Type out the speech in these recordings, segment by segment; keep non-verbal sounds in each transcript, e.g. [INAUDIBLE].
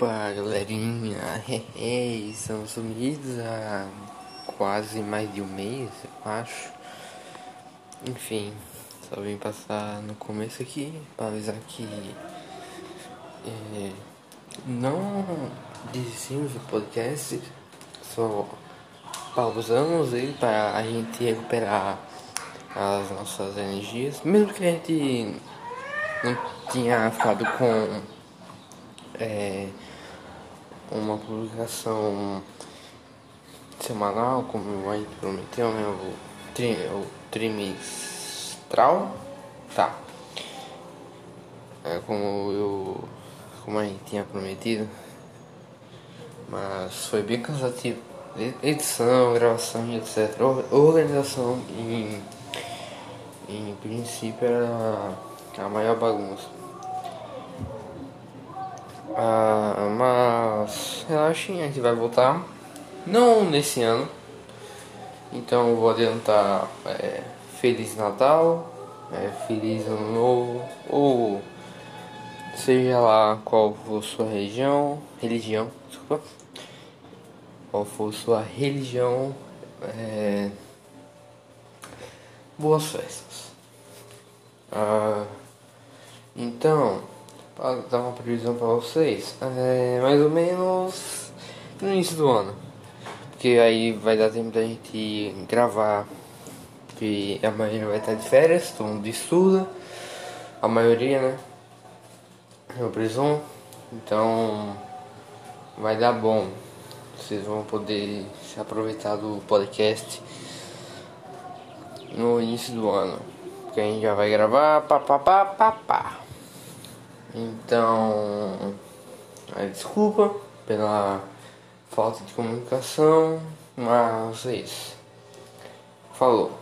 Opa, galerinha, [LAUGHS] estamos sumidos há quase mais de um mês, eu acho. Enfim, só vim passar no começo aqui para avisar que é, não desistimos do podcast, só pausamos ele para a gente recuperar as nossas energias, mesmo que a gente não tinha ficado com é, uma publicação semanal, como a gente prometeu, né? O, tri, o trimestral. Tá. É como eu. Como a gente tinha prometido. Mas foi bem cansativo. Edição, gravação etc. Organização em, em princípio era a maior bagunça. Ah, mas relaxem, a gente vai voltar. Não nesse ano. Então vou adiantar é, Feliz Natal, é, Feliz Ano Novo, ou seja lá qual for sua região, religião, desculpa, qual for sua religião, é, boas festas. Ah, então dar uma previsão para vocês, é mais ou menos no início do ano. Porque aí vai dar tempo da gente gravar. Que a maioria vai estar de férias, todo mundo estuda. A maioria, né? Eu presumo. Então vai dar bom. Vocês vão poder se aproveitar do podcast no início do ano. Porque a gente já vai gravar pá pá pá pá pá. Então, desculpa pela falta de comunicação, mas é isso. Falou.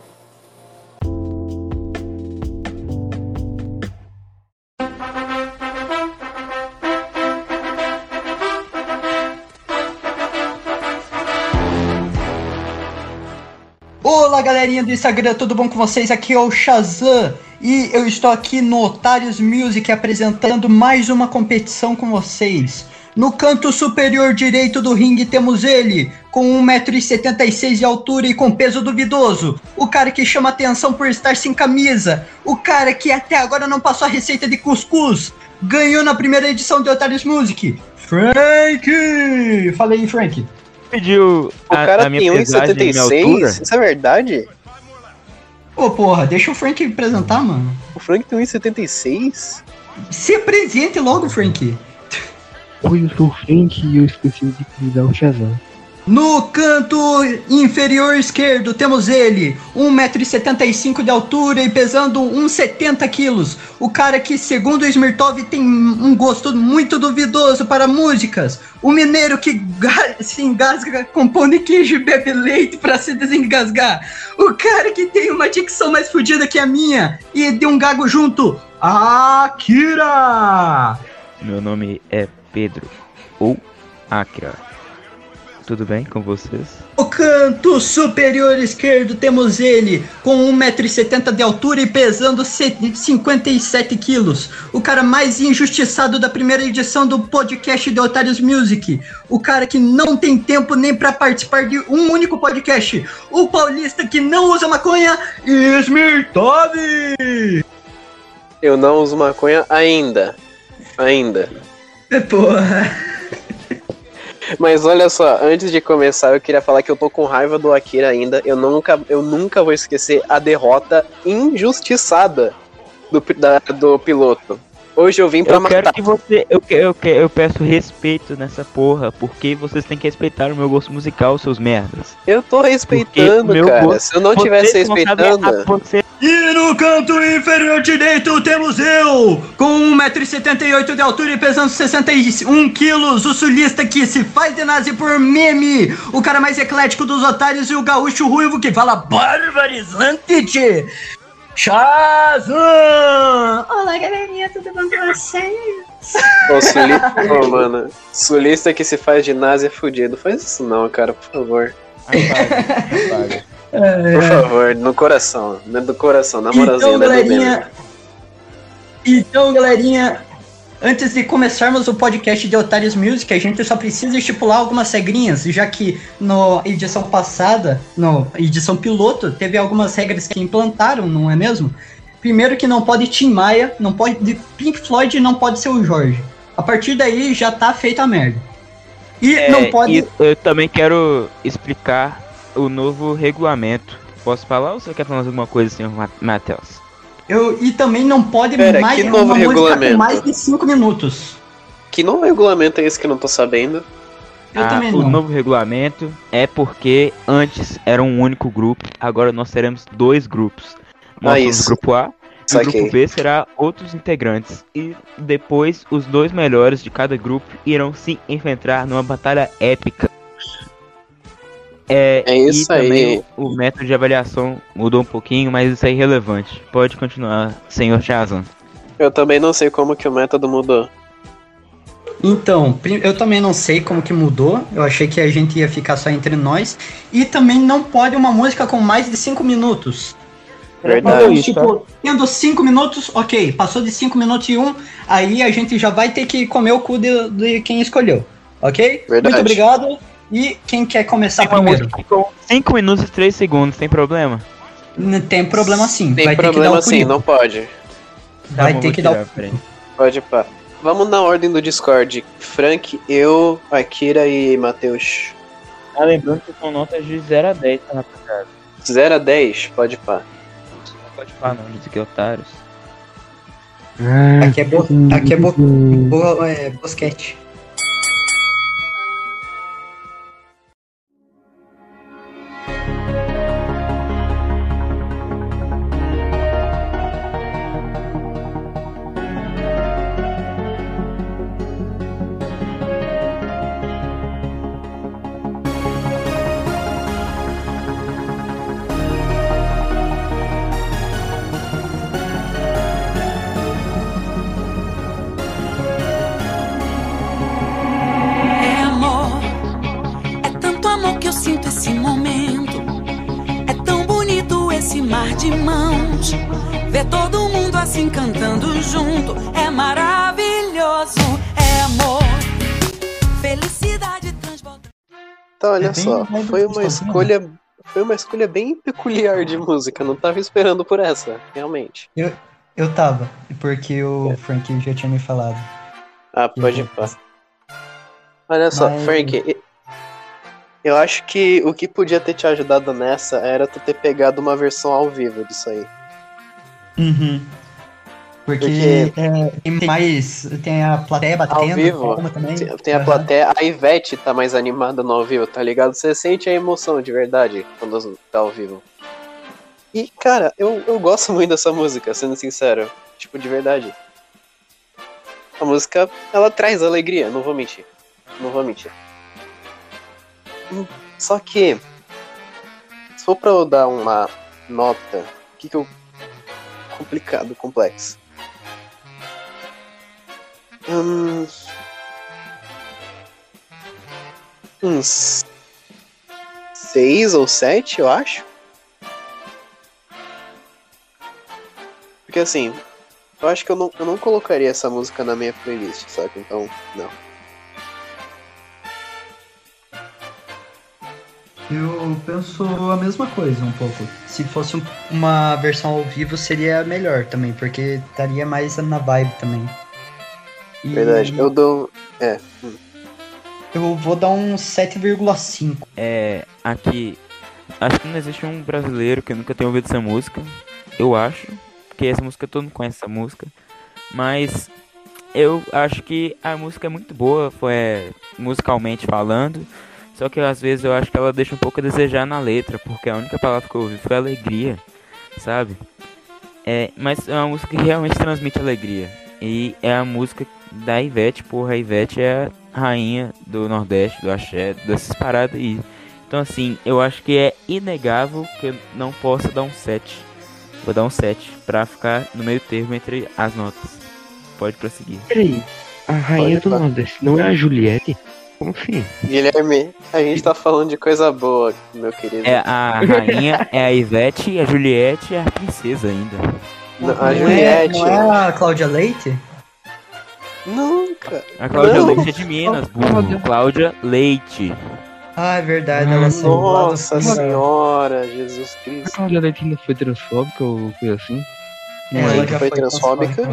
Olá galerinha do Instagram, tudo bom com vocês? Aqui é o Shazam e eu estou aqui no Otários Music apresentando mais uma competição com vocês. No canto superior direito do ringue temos ele, com 1,76m de altura e com peso duvidoso. O cara que chama atenção por estar sem camisa. O cara que até agora não passou a receita de cuscuz. Ganhou na primeira edição de Otários Music. Frank! Fala aí, Frank. Pediu o a, cara a minha tem 1,76? Isso é verdade? Ô, porra, deixa o Frank apresentar, mano. O Frank tem 1,76? Se apresente logo, Frank. Oi, eu sou o Frank e eu esqueci de convidar o Shazam. No canto inferior esquerdo temos ele, 1,75m de altura e pesando uns 70 quilos. O cara que, segundo Smirtov, tem um gosto muito duvidoso para músicas. O mineiro que se engasga com pão de queijo e bebe leite para se desengasgar. O cara que tem uma dicção mais fodida que a minha e de um gago junto. Akira! Meu nome é Pedro, ou Akira tudo bem com vocês? No canto superior esquerdo temos ele, com 1,70m de altura e pesando 57 quilos. O cara mais injustiçado da primeira edição do podcast de Otários Music. O cara que não tem tempo nem para participar de um único podcast. O paulista que não usa maconha, Smirtov! Eu não uso maconha ainda. Ainda. Porra. Mas olha só, antes de começar, eu queria falar que eu tô com raiva do Akira ainda. Eu nunca, eu nunca vou esquecer a derrota injustiçada do, da, do piloto. Hoje eu vim pra eu matar. Quero que você, eu, eu, eu peço respeito nessa porra, porque vocês têm que respeitar o meu gosto musical, seus merdas. Eu tô respeitando, cara. Gosto, Se eu não tivesse respeitando. Você... E no canto inferior direito temos eu, com 1,78m de altura e pesando 61 quilos, o sulista que se faz de nazi por meme, o cara mais eclético dos otários e o gaúcho ruivo que fala barbarizante. Shazam! Olá, galerinha, tudo bom com vocês? Ô, sulista, [LAUGHS] oh, mano. Sulista que se faz de nazi é fudido. Faz isso não, cara, por favor. Por favor, no coração. No coração, na moralzinha, então, galerinha, Então, galerinha, Antes de começarmos o podcast de Otários Music, a gente só precisa estipular algumas regrinhas, já que na edição passada, na edição piloto, teve algumas regras que implantaram, não é mesmo? Primeiro que não pode Tim Maia, não pode Pink Floyd e não pode ser o Jorge. A partir daí já tá feita a merda. E É, não pode. e eu também quero explicar o novo regulamento. Posso falar ou você quer falar alguma coisa, senhor Ma- Matheus? Eu, e também não pode Pera, mais que novo uma música regulamento? com mais de 5 minutos. Que novo regulamento é esse que eu não tô sabendo? Eu Ah, também o não. novo regulamento é porque antes era um único grupo, agora nós teremos dois grupos. Nós Ah, somos isso. o grupo A e o grupo B será outros integrantes. E depois os dois melhores de cada grupo irão se enfrentar numa batalha épica. É, É isso e também aí. O, o método de avaliação mudou um pouquinho, mas isso é irrelevante. Pode continuar, senhor Chazan. Eu também não sei como que o método mudou. Então, eu também não sei como que mudou. Eu achei que a gente ia ficar só entre nós. E também não pode uma música com mais de 5 minutos. Verdade. Então, tipo, tendo 5 minutos, ok. Passou de 5 minutos e 1, um, aí a gente já vai ter que comer o cu de, de quem escolheu. Ok? Verdade. Muito obrigado. E quem quer começar Tem primeiro? música com 5 minutos e 3 segundos, tem problema? N- Tem problema sim. Tem vai ter que dar problema o sim, não pode. Vai Tá ter que dar o peraí. Pode pá. Vamos na ordem do Discord. Frank, eu, Akira e Matheus. Ah, lembrando que são notas de 0 a 10, tá, rapaziada? 0 a 10, pode pá. Não pode falar não, diz que otários. Aqui é, bo... Aqui é, bo... bo... é bosquete. Olha É só, foi uma gostosinha, escolha. Foi uma escolha bem peculiar de música. Não tava esperando por essa, realmente. Eu tava, porque o Frank já tinha me falado. Ah, pode pá. Olha só, Mas- Frank, eu acho que o que podia ter te ajudado nessa era tu ter pegado uma versão ao vivo disso aí. Uhum. Porque, é, tem mais. Tem a plateia batendo. vivo, palma também. Tem- a plateia, a Ivete tá mais animada no ao vivo, tá ligado? Você sente a emoção de verdade quando tá ao vivo. E, cara, eu, eu gosto muito dessa música, sendo sincero. Tipo, de verdade. A música, ela traz alegria, não vou mentir. Não vou mentir. Hum, Só que, se for pra eu dar uma nota, o que que eu. complicado, complexo. Hum, uns seis ou sete, eu acho. Porque assim, eu acho que eu não, eu não colocaria essa música na minha playlist, sabe? Então, não. Eu penso a mesma coisa um pouco. Se fosse um- uma versão ao vivo seria melhor também, porque estaria mais na vibe também. E Verdade. Eu dou. eu vou dar um 7,5. É, aqui, acho que não existe um brasileiro que nunca tenha ouvido essa música. Eu acho, porque essa música todo mundo conhece essa música. Mas eu acho que a música é muito boa, foi é, musicalmente falando. Só que às vezes eu acho que ela deixa um pouco a desejar na letra, porque a única palavra que eu ouvi foi alegria, sabe? É, mas é uma música que realmente transmite alegria. E é a música da Ivete, porra, a Ivete é a rainha do Nordeste, do Axé, dessas paradas aí. Então assim, eu acho que é inegável que eu não possa dar um 7. Vou dar um 7 pra ficar no meio termo entre as notas. Pode prosseguir. Peraí, a rainha Pode do falar. Nordeste não é a Juliette? Como assim? Guilherme, a gente tá falando de coisa boa, meu querido. É a rainha, é a Ivete, e a Juliette é a princesa ainda. Não, Não a é- Juliette. Não é a Cláudia Leite? Nunca. A Cláudia Não. Leite é de Minas, burro. Cláudia Leite. Ah, é verdade, ela saiu lá do Nossa senhora, Jesus A Cristo. Cláudia Leite ainda foi transfóbica ou coisa assim? É, Ela já foi transfóbica.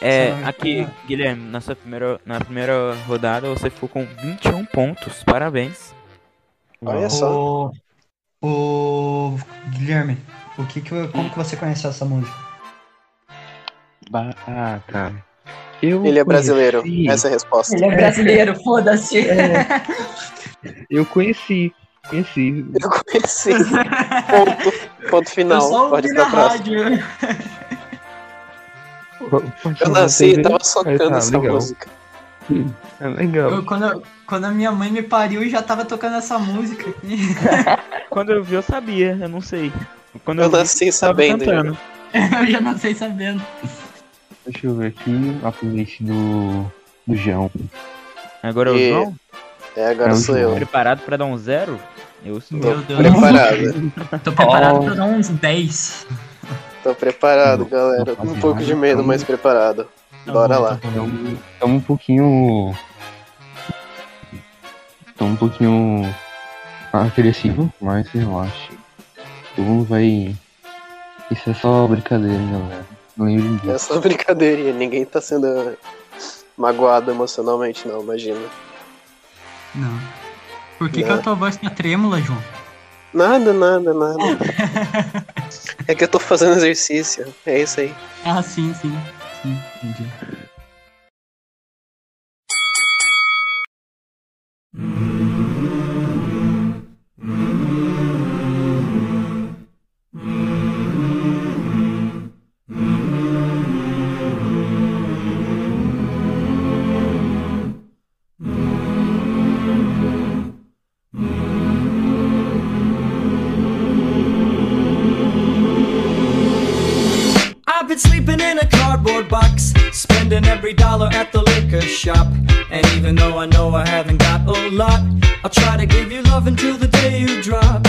É, aqui, cara. Guilherme, na sua primeira, na primeira rodada você ficou com 21 pontos. Parabéns. Olha só. O, o Guilherme, o que que, como que você conheceu essa música? Ah, tá. Eu Ele é brasileiro. conheci- Essa é a resposta. Ele é brasileiro, [LAUGHS] foda-se. Eu conheci. Conheci. Eu conheci. Ponto, ponto final. eu só Pode ouvi ir pra na próxima. rádio. Eu nasci e tava socando tá, essa legal. música. É legal. Eu- quando, eu- quando a minha mãe me pariu, já tava tocando essa música aqui. [LAUGHS] Quando eu vi, eu sabia, eu não sei. Quando Eu vi, nasci tava sabendo. cantando. [LAUGHS] eu já não sei sabendo. Deixa eu ver aqui a playlist do, do João. Agora é o E- João? É, agora É sou João. eu. Preparado pra dar um zero? Eu sou. Meu Deus. Preparado. Tô preparado Oh. pra dar uns 10. Tô preparado, galera. Um pouco de medo, mas preparado. Bora lá. Estamos um pouquinho. Estamos um pouquinho agressivo, mas relaxa. Todo mundo vai. Isso é só brincadeira, galera. Não lembre É só brincadeirinha. Ninguém tá sendo magoado emocionalmente, não, imagina. Não. Por que, que Não. a tua voz tá trêmula, João? Nada, nada, nada. [LAUGHS] É que eu tô fazendo exercício. É isso aí. Ah, sim, sim. Sim, entendi. I've been sleeping in a cardboard box, spending every dollar at the liquor shop. And even though I know I haven't got a lot, I'll try to give you love until the day you drop.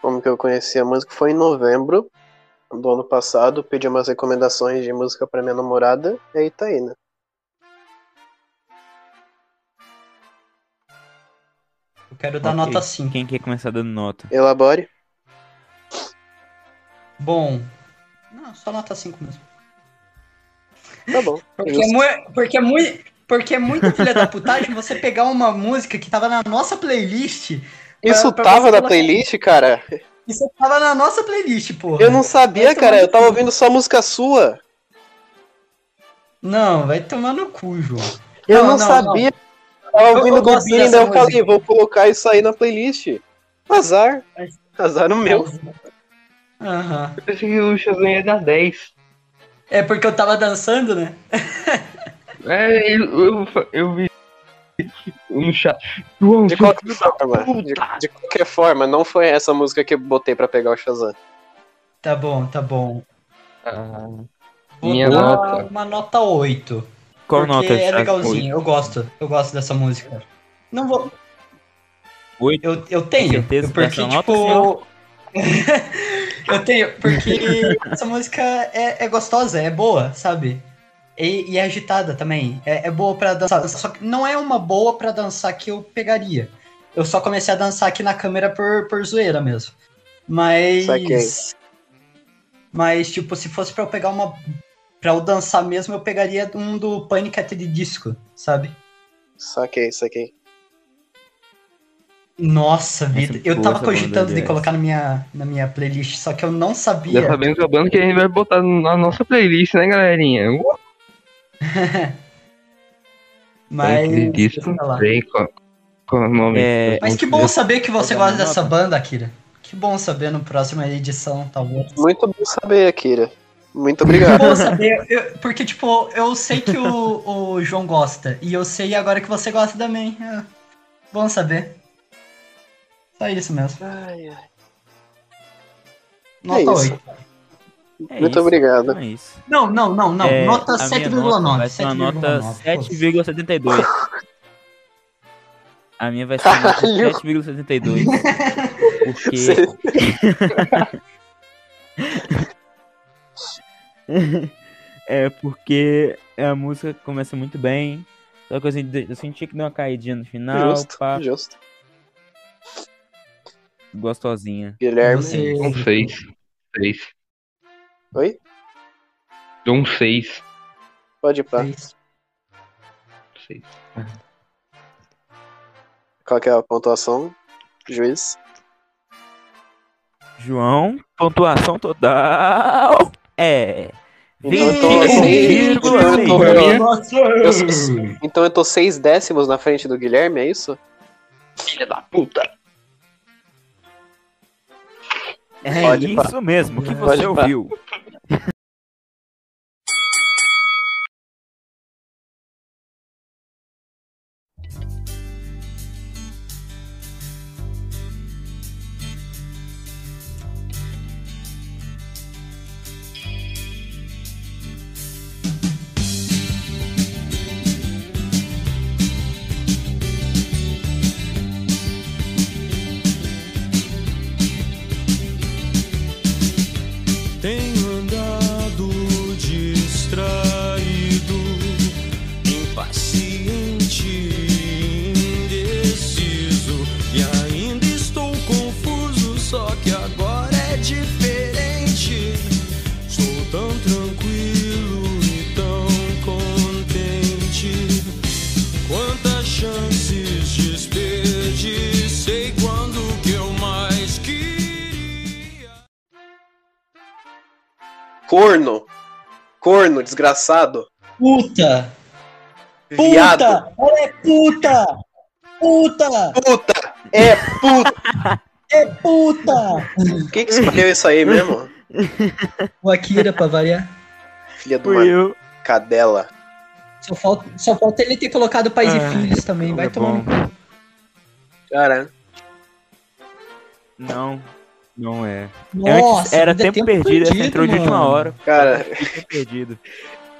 Como que eu conheci a música? Foi em novembro do ano passado. Pedi umas recomendações de música pra minha namorada. E aí tá aí, né? Eu quero dar nota 5. Quem quer começar dando nota? Elabore. Bom. Não, só nota 5 mesmo. Tá bom. Porque é, mui- porque é muito. Porque é muito filha da putagem você pegar uma música que tava na nossa playlist. pra- Isso pra tava você na playlist, cara? Isso tava na nossa playlist, porra. Eu não sabia, Vai cara. Eu tava ouvindo só música sua. Não, vai tomar no cu, João. Eu Não, não, não, sabia. Eu tava Eu- ouvindo Beating, dessa daí eu falei, vou colocar isso aí na playlist. Azar. Azar no meu. Aham. Eu pensei que o Shazam ia dar 10. É porque eu tava dançando, né? É, eu, eu, eu vi no chat. De qualquer forma, de, de qualquer forma, não foi essa música que eu botei pra pegar o Shazam. Tá bom, tá bom. Ah, Vou Minha dar nota. uma nota 8. Qual porque nota? é legalzinho, eu gosto. Eu gosto dessa música. Não vou. Oito? Eu, eu tenho. Certeza porque, dessa nota, tipo. [LAUGHS] eu tenho, porque essa música é, é gostosa, é boa, sabe? E, e é agitada também. É, é boa pra dançar. Só que não é uma boa pra dançar que eu pegaria. Eu só comecei a dançar aqui na câmera por, por zoeira mesmo. Mas. Saquei. Mas, tipo, se fosse pra eu pegar uma. Pra eu dançar mesmo, eu pegaria um do Panic! at the Disco, sabe? Saquei, saquei. Nossa, vida. Eu boa tava banda, cogitando de colocar na minha, na minha playlist, só que eu não sabia. já sabemos a banda que a gente vai botar na nossa playlist, né, galerinha? [LAUGHS] Uh, Mas. Disco, eu sei qual, qual é o nome. É, Mas que bom saber que você gosta dessa banda, Akira. Que bom saber no próxima edição, talvez. Muito bom saber, Akira. Muito obrigado. bom saber, eu- porque, tipo, eu sei que o, o João gosta, e eu sei agora que você gosta também. É bom saber. Só isso mesmo. Ai, ai. Nota isso. 8. é Muito isso, obrigado. então é isso. Não, não, não, não. É, nota a minha nota Vai 7,9. ser uma nota 7,9. 7,72. A minha vai ser uma nota Caralho. 7,72. [LAUGHS] Porque. [LAUGHS] [LAUGHS] É porque a música começa muito bem. Só que eu senti, eu senti que deu uma caidinha no final, Justo, pá, justo. gostosinha. Guilherme. Você- Um 6. 6. Oi? Dou um 6. Pode ir pra. 6. Qual que é a pontuação? Juiz. João, pontuação total é. Então eu tô seis- 21,6. então eu tô- Eu sou- então eu tô seis décimos na frente do Guilherme, é isso? Filha da puta. É Pode pá. isso mesmo que Pode você pá. ouviu. Corno. Corno, desgraçado. Puta! Viado. Puta! Ela é puta! Puta! Puta! É puta! É puta! Quem que escolheu isso aí mesmo? O Akira, pra variar. Filha Fui uma cadela. Só falta, só falta ele ter colocado pais Ah, e filhos também. Vai é tomar. Cara, Não, não é. Nossa, era ainda tempo, perdido, essa entrou de última hora. cara. Tempo perdido.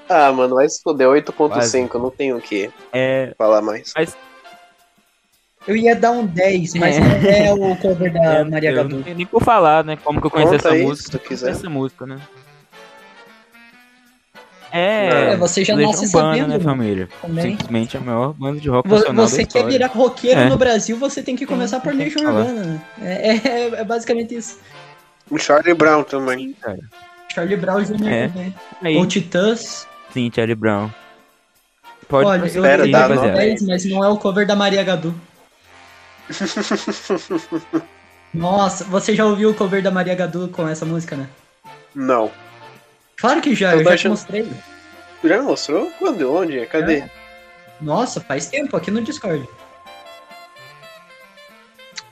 Ah, mano, vai se foder. 8.5, Quase. não tenho o que É, falar mais. Eu ia dar um 10, mas É. não é o cover da [LAUGHS] é, Maria Gadu. nem por falar, né? Como que eu conheci Conta essa aí, música. se tu quiser. Essa música, né? É, É, você já nasce Urbana, sabendo, né, família? também. Simplesmente a maior banda de rock Você da quer história. virar roqueiro É. no Brasil, você tem que começar por Legião. Urbana. né? É, é- é basicamente isso. O Charlie Brown também. Sim, cara. Charlie Brown Jr. É. Aí, Ou Titãs. sim, Charlie Brown. Pode Olha, eu ia dá rapaziada. 10, mas não é o cover da Maria Gadu. [LAUGHS] Nossa, você já ouviu o cover da Maria Gadu com essa música, né? Não. Claro que já, Eu eu, já te mostrei. Tu já me mostrou? Quando? Onde? Cadê? Nossa, faz tempo aqui no Discord.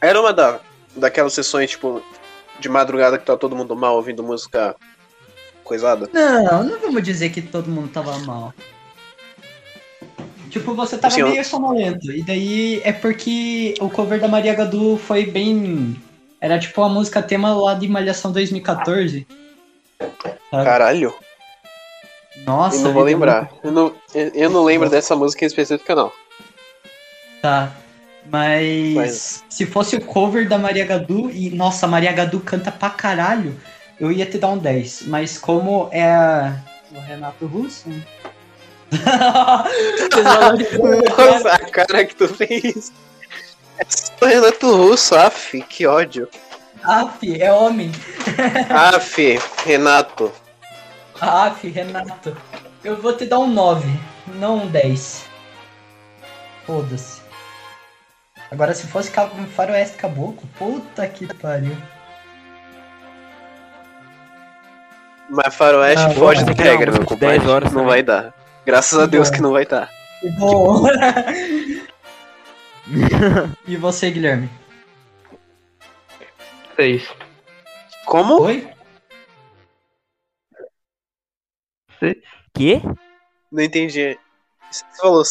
Era uma da, daquelas sessões, tipo, de madrugada que tá todo mundo mal ouvindo música coisada. Não, não vamos dizer que todo mundo tava mal. Tipo, você tava Assim, eu- meio sonolento. E daí é porque o cover da Maria Gadu foi bem. Era tipo uma música tema lá de Malhação 2014. Sabe? Caralho. Nossa, eu não vou vida, lembrar. Eu não, eu, eu não lembro dessa música em específico, não. Tá. Mas, Mas- se fosse o cover da Maria Gadu, e nossa, Maria Gadu canta pra caralho, eu ia te dar um 10. Mas como é a- o Renato Russo. Cara. [LAUGHS] Nossa, a cara que tu fez. É só Renato Russo, af, que ódio. Aff, é homem. [LAUGHS] Af, Renato. Aff, Renato. Eu vou te dar um 9, não um 10. Foda-se. Agora, se fosse um Faroeste Caboclo, puta que pariu. Mas Faroeste Ah, foge da é regra, meu de 10 compadre. horas não vai dar. Graças a Deus que não vai dar. Vou- [LAUGHS] e você, Guilherme? 6. Como? Oi? Quê? Não entendi. Você falou.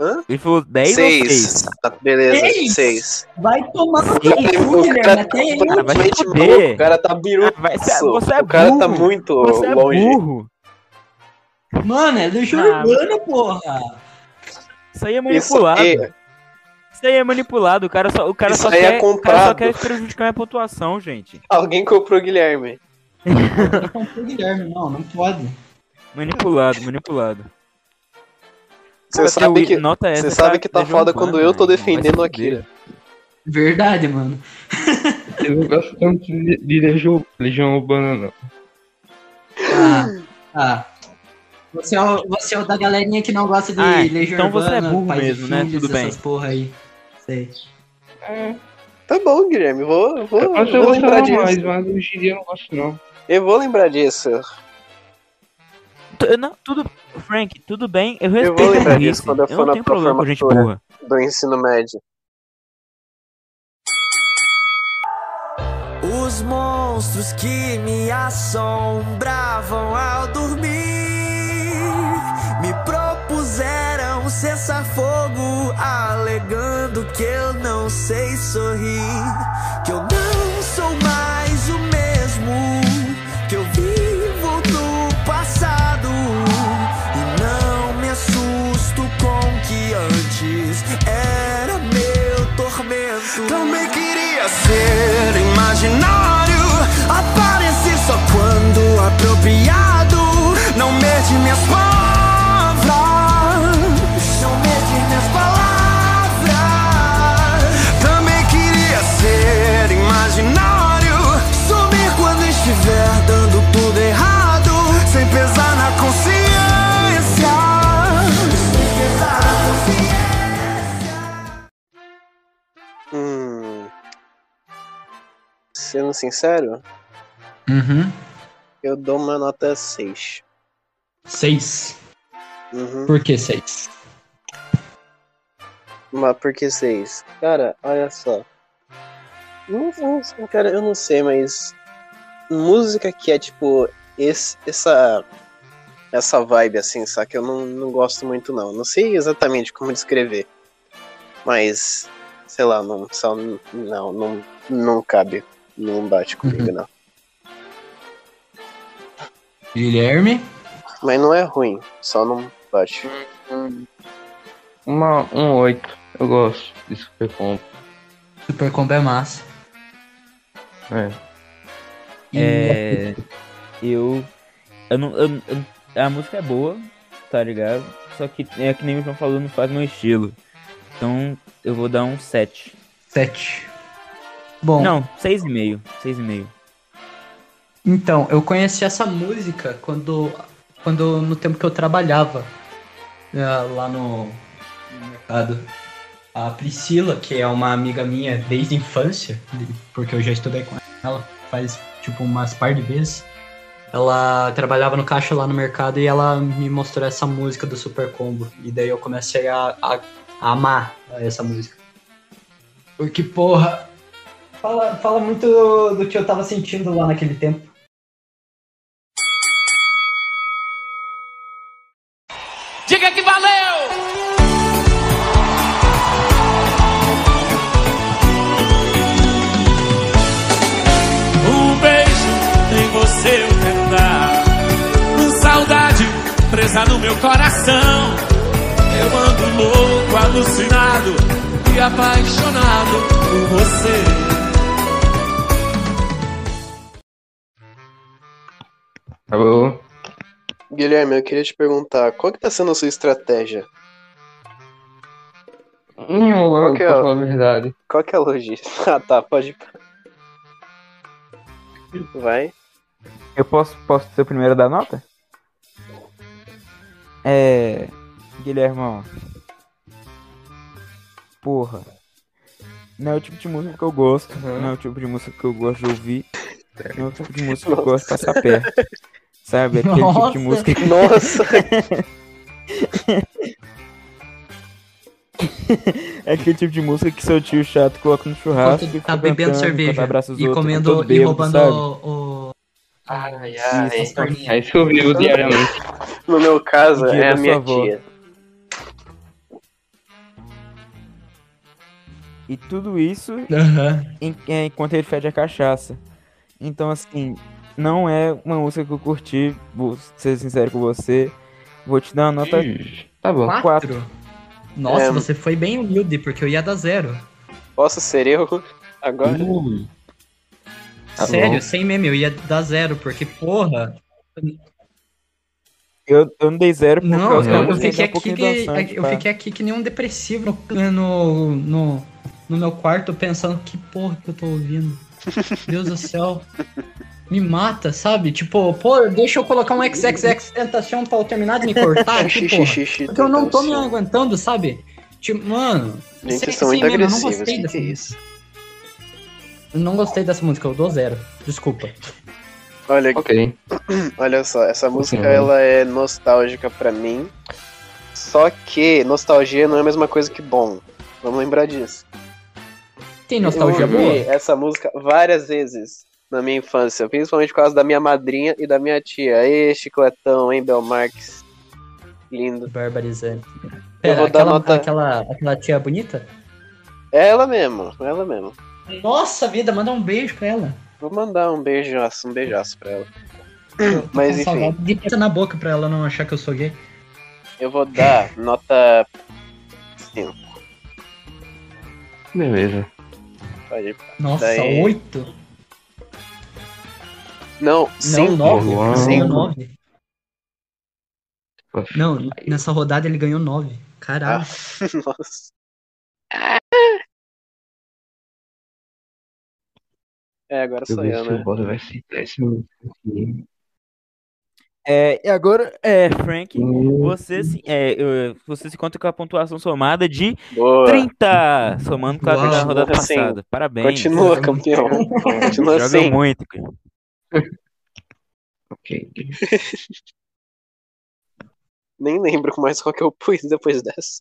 Hã? Ele falou 10 ou 6? Seis. Ah, beleza, Seis? seis. Vai tomar no cu, O Guilherme. Até. Cara, vai se fuder. o cara tá biruço. Ah, vai ser- você é o cara tá muito Você é longe. burro. Mano, é Legião Ah, Urbana, porra. Isso aí é manipulado. Isso Isso aí é manipulado, o cara só, o cara Isso só é quer, o cara só quer prejudicar minha pontuação, gente. Alguém comprou o Guilherme. Não [LAUGHS] comprou o Guilherme, não, não pode. Manipulado, manipulado. Você Cara, sabe que, nota essa você sabe que tá foda Urbana, quando eu tô defendendo. Akira. Verdade, mano. Eu não gosto tanto de, de Legião, Legião Urbana, não. Ah, ah. Você é, o, você é o da galerinha que não gosta de Ah, Legião então você é Urbana, burro mesmo, né? Filhos, Tudo bem. Essas porra aí. Sei. Tá bom, Guilherme, vou, vou, eu vou lembrar gostava mais, disso. mas hoje em dia eu não gosto, não. Eu vou lembrar disso. Tu- Não, tudo, Frank, tudo bem, eu vou respeito a lembrar burrice. disso quando eu Eu for não na burra. Do ensino médio. Os monstros que me assombravam ao dormir me propuseram cessar fogo, eu não sei sorrir, que eu não sou mais o mesmo, que eu vivo no passado e não me assusto com o que antes era meu tormento. Também queria ser imaginário, aparecer só quando apropriado. Não mede minhas palavras, Sendo sincero, Uhum. eu dou uma nota 6. Seis. Uhum. Por que seis? Mas por que 6? Cara, olha só. Não, não, cara, eu não sei, mas. Música que é tipo. Esse, essa. Essa vibe assim, saca? Eu não, não gosto muito, não. Não sei exatamente como descrever. Mas. Sei lá, não. Só, não, não, não cabe. Não bate comigo, não. Guilherme? Mas não é ruim, só não bate. Uma, um 8. Eu gosto de Super Combo. Super Combo é massa. É. E- É. Eu. Eu não. eu- eu- a música é boa, tá ligado? Só que é que nem o João falou, não faz meu estilo. Então eu vou dar um 7. Sete. Bom, Não, 6,5. 6,5. então, eu conheci essa música quando, quando no tempo que eu trabalhava eh, lá no, no mercado. A Priscila, que é uma amiga minha desde a infância, porque eu já estudei com ela faz tipo umas par de vezes. Ela trabalhava no caixa lá no mercado e ela me mostrou essa música do Super Combo. E daí eu comecei a, a- a amar essa música. Porque, porra, fala, fala muito do, que eu tava sentindo lá naquele tempo. Guilherme, eu queria te perguntar, qual que tá sendo a sua estratégia? Enrolando, Ok, pra ó. falar a verdade. Qual que é a logística? [LAUGHS] Ah, tá, pode ir. Vai. Eu posso, posso ser o primeiro da nota? É. Guilhermão. Porra. Não é o tipo de música que eu gosto. Não é o tipo de música que eu gosto de ouvir. Não é o tipo de música que eu gosto de passar perto. [LAUGHS] Sabe? [LAUGHS] Aquele tipo Nossa. de música que. Nossa! É [LAUGHS] aquele tipo de música que seu tio chato coloca no churrasco. Enquanto e tá bebendo cantando, cerveja e outros, comendo e roubando sabe? o, Ai. É isso que eu vivo diariamente. No meu caso, dia é a minha avó. tia. E tudo isso é, enquanto ele fede a cachaça. Então, assim, não é uma música que eu curti, vou ser sincero com você. Vou te dar uma nota Tá bom. Quatro? Nossa, É. você foi bem humilde, porque eu ia dar zero. Posso ser eu agora? Hum. Tá Sério, bom. sem meme, eu ia dar zero, porque, porra. Eu, eu não dei zero por Não, eu, eu fiquei um aqui pouquinho que, dançante, eu pá. fiquei aqui que nem um depressivo no, no, no, no meu quarto, pensando que porra que eu tô ouvindo. Deus do céu. Me mata, sabe? Tipo, pô, deixa eu colocar um XXX Tentação pra eu terminar de me cortar. [LAUGHS] Xixi, Porque eu não tô me aguentando, sabe? Tipo, mano. Gente, vocês são sem muito eu não agressivos. gostei Que dessa que é música. isso? Eu não gostei dessa música, eu dou zero. Desculpa. Olha, Ok. [CLEARS THROAT] olha só, essa música Ok. ela é nostálgica pra mim. Só que nostalgia não é a mesma coisa que bom. Vamos lembrar disso. Tem nostalgia eu ouvi boa? essa música várias vezes na minha infância, principalmente por causa da minha madrinha e da minha tia. Ê, Chicletão, hein, Bel Marques. Lindo. Barbarizante. Eu Pera, vou dar aquela, nota- aquela, aquela tia bonita? É ela mesmo, ela mesmo. Nossa vida, manda um beijo pra ela. Vou mandar um beijaço, um beijaço pra ela. Eu Mas enfim. saudade De pizza na boca pra ela não achar que eu sou gay. Eu vou dar [LAUGHS] nota 5. Beleza. Pode ir. Nossa, Daí- oito? Não, Não, 5. nove. Uau. Ele ganhou nove. Poxa. Não, nessa rodada ele ganhou nove. Caralho. [LAUGHS] Nossa. É, agora sou eu, se né? o vai música aqui. É, e agora, é, Frank, você se, é, você se conta com a pontuação somada de Boa. 30, somando com a Uau. da rodada Assim, passada. Parabéns. Continua, campeão. Continua Joga assim. muito, cara. Ok. [LAUGHS] Nem lembro mais qual que eu [LAUGHS] pus depois dessa.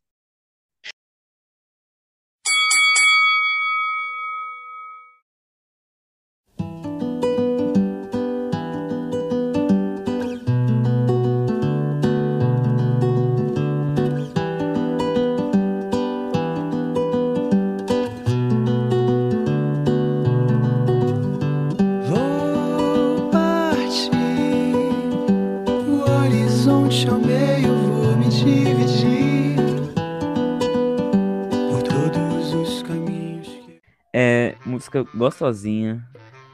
Gostosinha.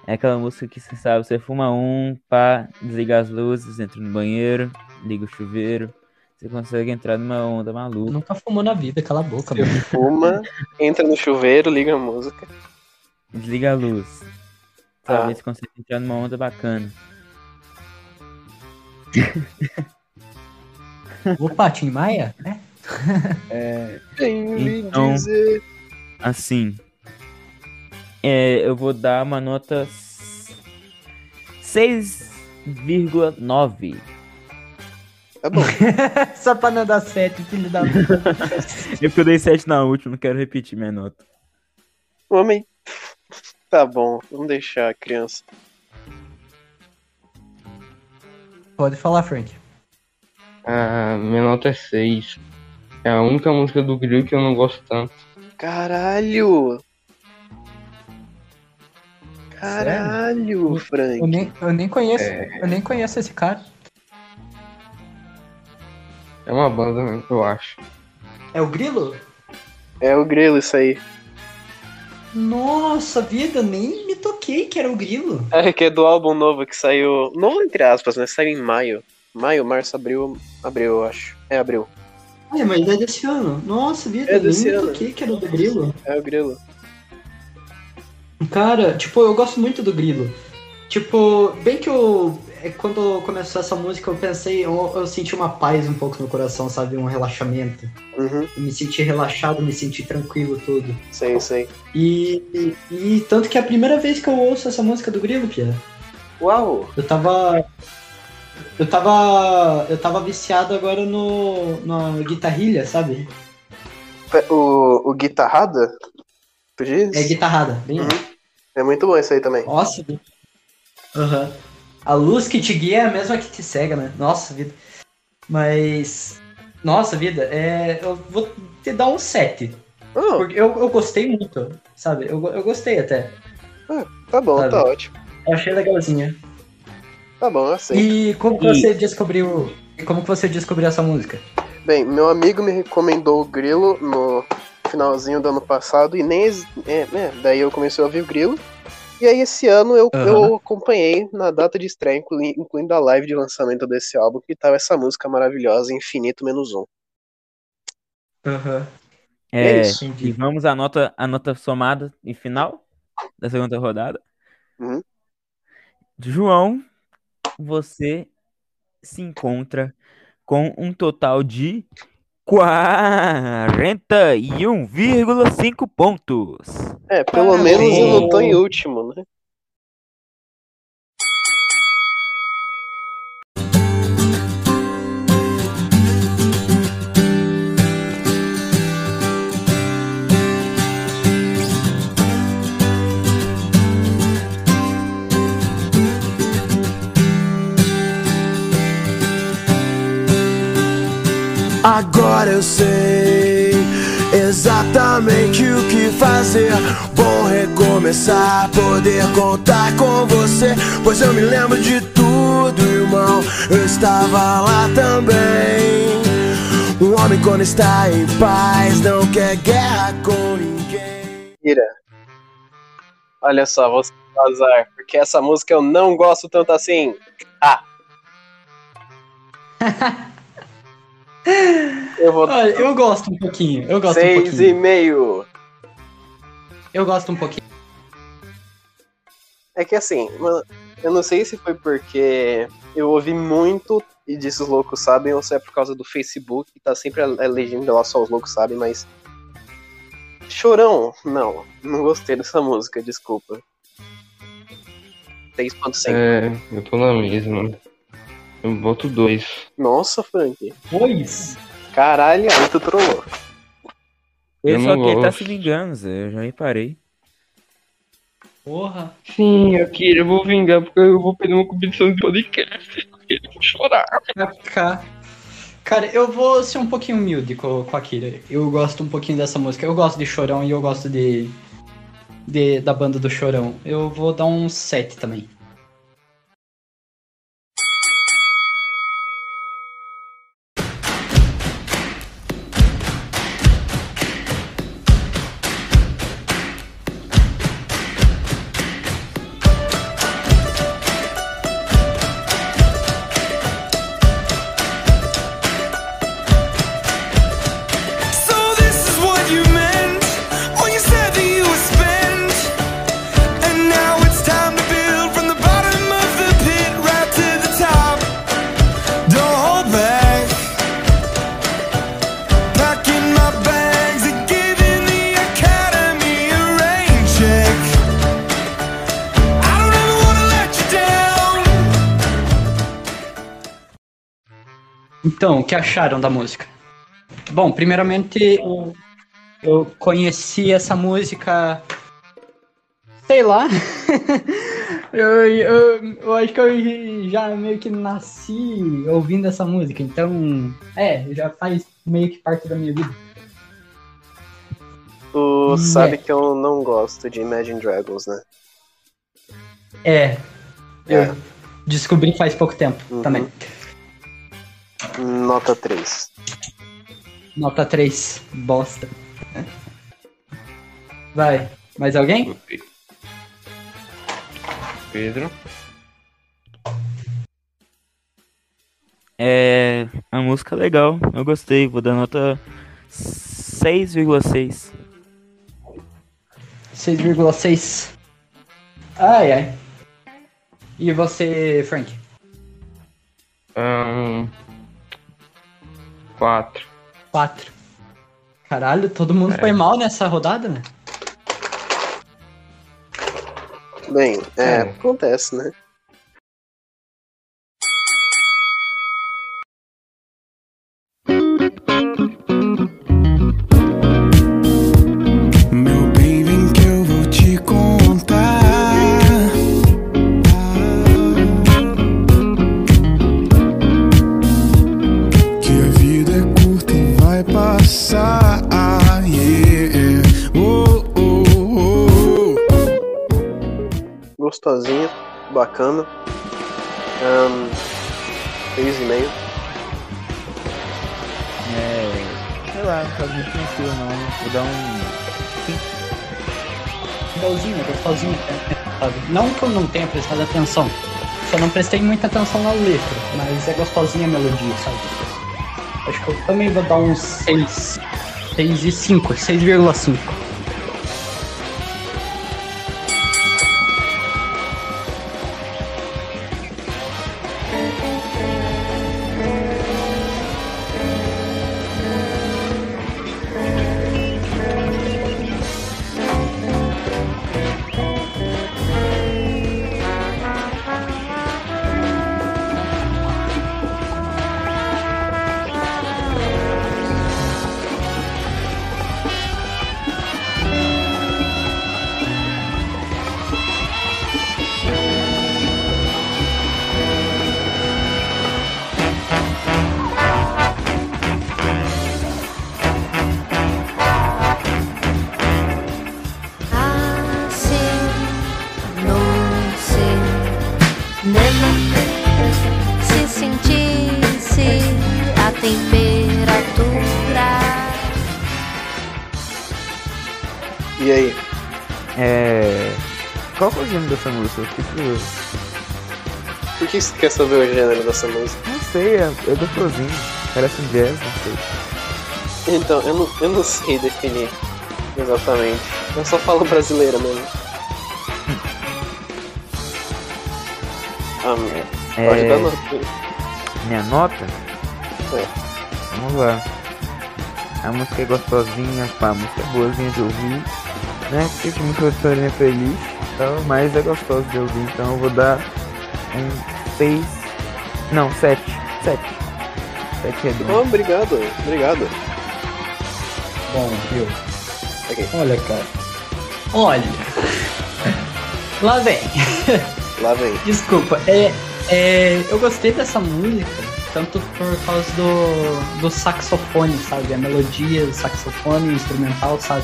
É aquela música que você sabe, você fuma um, pá, desliga as luzes, entra no banheiro, liga o chuveiro. Você consegue entrar numa onda maluca. Nunca fumou na vida, cala a boca, Você mano. fuma, entra no chuveiro, liga a música. Desliga a luz. Tá. Talvez você consiga entrar numa onda bacana. Opa, Tim Maia? É? [LAUGHS] Vem me Então- dizer. Assim. É, eu vou dar uma nota 6,9. Tá bom. [LAUGHS] Só pra não dar sete, filho da puta. É porque eu dei 7 na última, não quero repetir minha nota. Homem. Tá bom, vamos deixar a criança. Pode falar, Frank. Ah, minha nota é 6. É a única música do Grill que eu não gosto tanto. Caralho! Caralho, Eu Frank. nem, eu nem conheço. É. Eu nem conheço esse cara. É uma banda mesmo, eu acho. É o Grilo? É o grilo isso aí. Nossa, vida, nem me toquei que era o Grilo. É que é do álbum novo que saiu. Novo entre aspas, né? Saiu em maio. Maio, março, abril. Abril, eu acho. É abril. É, mas é desse ano. Nossa, vida, É nem desse me ano. toquei que era o do Grilo. É o grilo. Cara, tipo, eu gosto muito do Grilo. Tipo, bem que eu. é, Quando começou essa música, eu pensei, eu, eu senti uma paz um pouco no coração, sabe? Um relaxamento. Uhum, me senti relaxado, me senti tranquilo tudo. sei, sei. E, e, e tanto que é a primeira vez que eu ouço essa música do Grilo, Pia. Uau! Eu tava. Eu tava. Eu tava viciado agora no. na guitarrilha, sabe? O, o Guitarrada? É guitarrada, bem. Uhum. É muito bom isso aí também. Nossa. Aham. A luz que te guia é a mesma que te cega, né? Nossa, vida. Mas. Nossa, vida, é. Eu vou te dar um 7. Oh, Porque eu, eu gostei muito, sabe? Eu, eu gostei até. tá bom, Sabe? tá ótimo. Eu achei legalzinha. Tá bom, eu aceito. E como que E- você descobriu. Como que você descobriu essa música? Bem, meu amigo me recomendou o Grilo no finalzinho do ano passado e nem. É, é, daí eu comecei a ouvir o Grilo. E aí esse ano eu, Aham. eu acompanhei na data de estreia, inclui- incluindo a live de lançamento desse álbum, que tava essa música maravilhosa, Infinito Menos Um. Aham. É, É isso. e vamos à nota, a nota somada e final da segunda rodada. Uhum. João, você se encontra com um total de 41,5 pontos. É, pelo Parabéns. menos eu não tô em último, né? Agora eu sei exatamente o que fazer. Bom recomeçar, poder contar com você. Pois eu me lembro de tudo, irmão. Eu estava lá também. Um homem, quando está em paz, não quer guerra com ninguém. Ira. Olha só, vou azar, porque essa música eu não gosto tanto assim. Ah. [LAUGHS] eu vou Olha, eu gosto um pouquinho. Eu gosto um seis e pouquinho. meio. Eu gosto um pouquinho. É que assim, mano, eu não sei se foi porque eu ouvi muito e disse os loucos sabem, ou se é por causa do Facebook, que tá sempre a, a legenda lá só os loucos sabem, mas. Chorão, não, não gostei dessa música, desculpa. 6.5. É, eu tô na mesma. Eu boto dois. Nossa, Frank. Pois. Caralho, aí tu trollou. Ele Eu só que ele tá se vingando, Zé. Eu já reparei. Porra. Sim, eu queria, eu vou vingar porque eu vou perder uma competição de podcast. Eu vou chorar. Cara, eu vou ser um pouquinho humilde com, com a Kira. Eu gosto um pouquinho dessa música. Eu gosto de Chorão e eu gosto de, de da banda do Chorão. Eu vou dar um 7 também. Que acharam da música? Bom, primeiramente, eu, eu conheci essa música. Sei lá. [LAUGHS] eu, eu, eu acho que eu já meio que nasci ouvindo essa música, então. É, já faz meio que parte da minha vida. Tu sabe é. que eu não gosto de Imagine Dragons, né? É. Eu É. descobri faz pouco tempo Uhum. também. Nota 3. Nota 3. Bosta. Vai. Mais alguém? Pedro. É. A música é legal. Eu gostei. Vou dar nota 6,6. 6,6. Ai, ai. E você, Frank? Ahn, quatro. 4. Caralho, todo mundo É. foi mal nessa rodada, né? Bem, é, É. acontece, né? Bacana. Um, 3,5. É. Sei lá, não faz muito sentido não. Vou dar um. Legalzinho, gostosinho. sabe? Não que eu não tenha prestado atenção. Só não prestei muita atenção na letra, mas é gostosinha a melodia, sabe? Acho que eu também vou dar uns 6. 6 e 5, 6,5. Dessa música? Eu fiquei curioso. Por que você quer saber o gênero dessa música? Não sei, é, é gostosinho. Parece um jazz, não sei. Então, eu não, eu não sei definir exatamente. Eu só falo brasileira mesmo. Ah, É, pode dar nota. Minha nota? É. Vamos lá. A música é gostosinha, pá, a música é boazinha de ouvir. Né? Porque tem muita historinha feliz, então, mas é gostoso de ouvir, então eu vou dar um 6. Não, 7. 7. 7 Oh, redondo. obrigado, obrigado. Bom, viu? Ok. Olha, cara. Olha. Lá vem. Lá vem. Desculpa, é, é, eu gostei dessa música, tanto por causa do, do saxofone, sabe? A melodia do saxofone instrumental, sabe?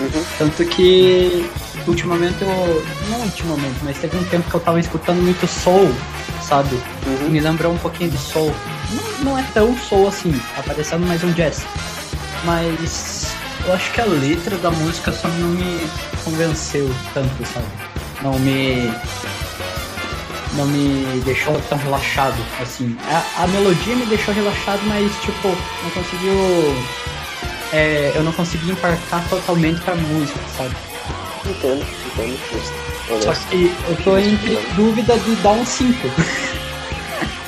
Uhum. Tanto que ultimamente eu. Não ultimamente, mas teve um tempo que eu tava escutando muito soul, sabe? Uhum. Me lembrou um pouquinho de soul. Não, não é tão soul assim, tá parecendo mais um jazz. Mas eu acho que a letra da música só não me convenceu tanto, sabe? Não me. Não me deixou tão relaxado, assim. A, a melodia me deixou relaxado, mas tipo, não conseguiu. é, eu não consegui embarcar totalmente pra música, sabe? Entendo, entendo. Justo. Só que eu tô entre dúvida de dar um 5.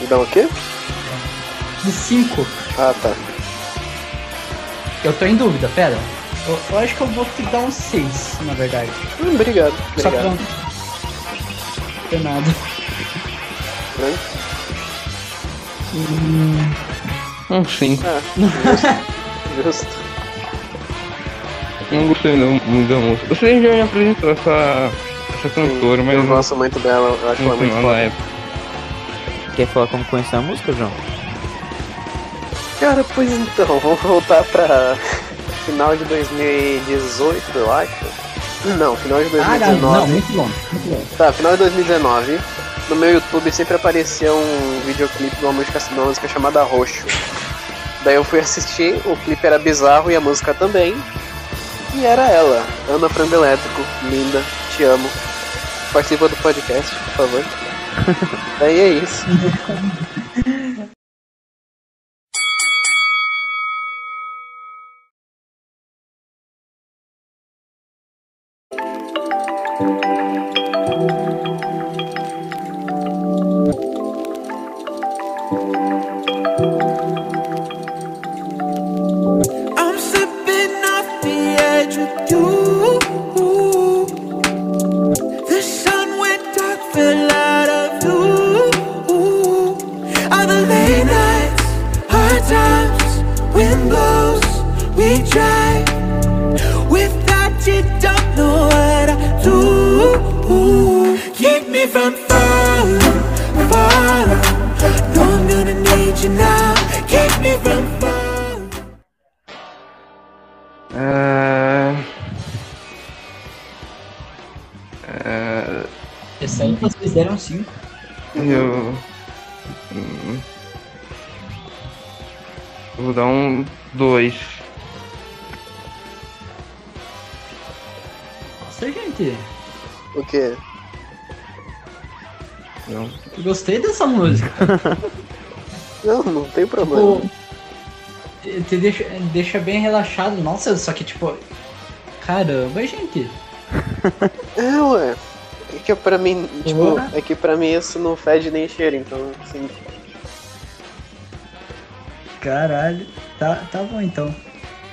Dá o quê? De 5. Ah, tá. Eu tô em dúvida, pera. Eu, eu acho que eu vou te dar um 6, na verdade. Hum, obrigado, Só pra obrigado. não ter nada. Né? Um 5. Ah, justo. [LAUGHS] justo. Não gostei não, muito da música. Você já me apresentou essa, essa cantora, mas eu não gosto muito dela, eu acho ela muito foda. época. Quer falar como conhecer a música, João? Cara, pois então, [LAUGHS] vamos voltar pra [LAUGHS] final de 2018, eu acho. Não, final de Ah, 2019. não, muito bom, muito bom. Tá, final de 2019. No meu YouTube sempre apareceu um videoclipe de uma música, de uma música chamada Roxo. Daí eu fui assistir, o clipe era bizarro e a música também. E era ela, Ana Frango Elétrico, linda, te amo. Participa do podcast, por favor. [LAUGHS] Daí é isso. [LAUGHS] [LAUGHS] Não, não tem problema. Tipo, te- deixa, deixa bem relaxado. Nossa, só que tipo. Caramba, gente. [LAUGHS] É, ué. É que pra mim, tipo, é que pra mim isso não fede nem cheiro, então, assim. Caralho. Tá, tá bom então.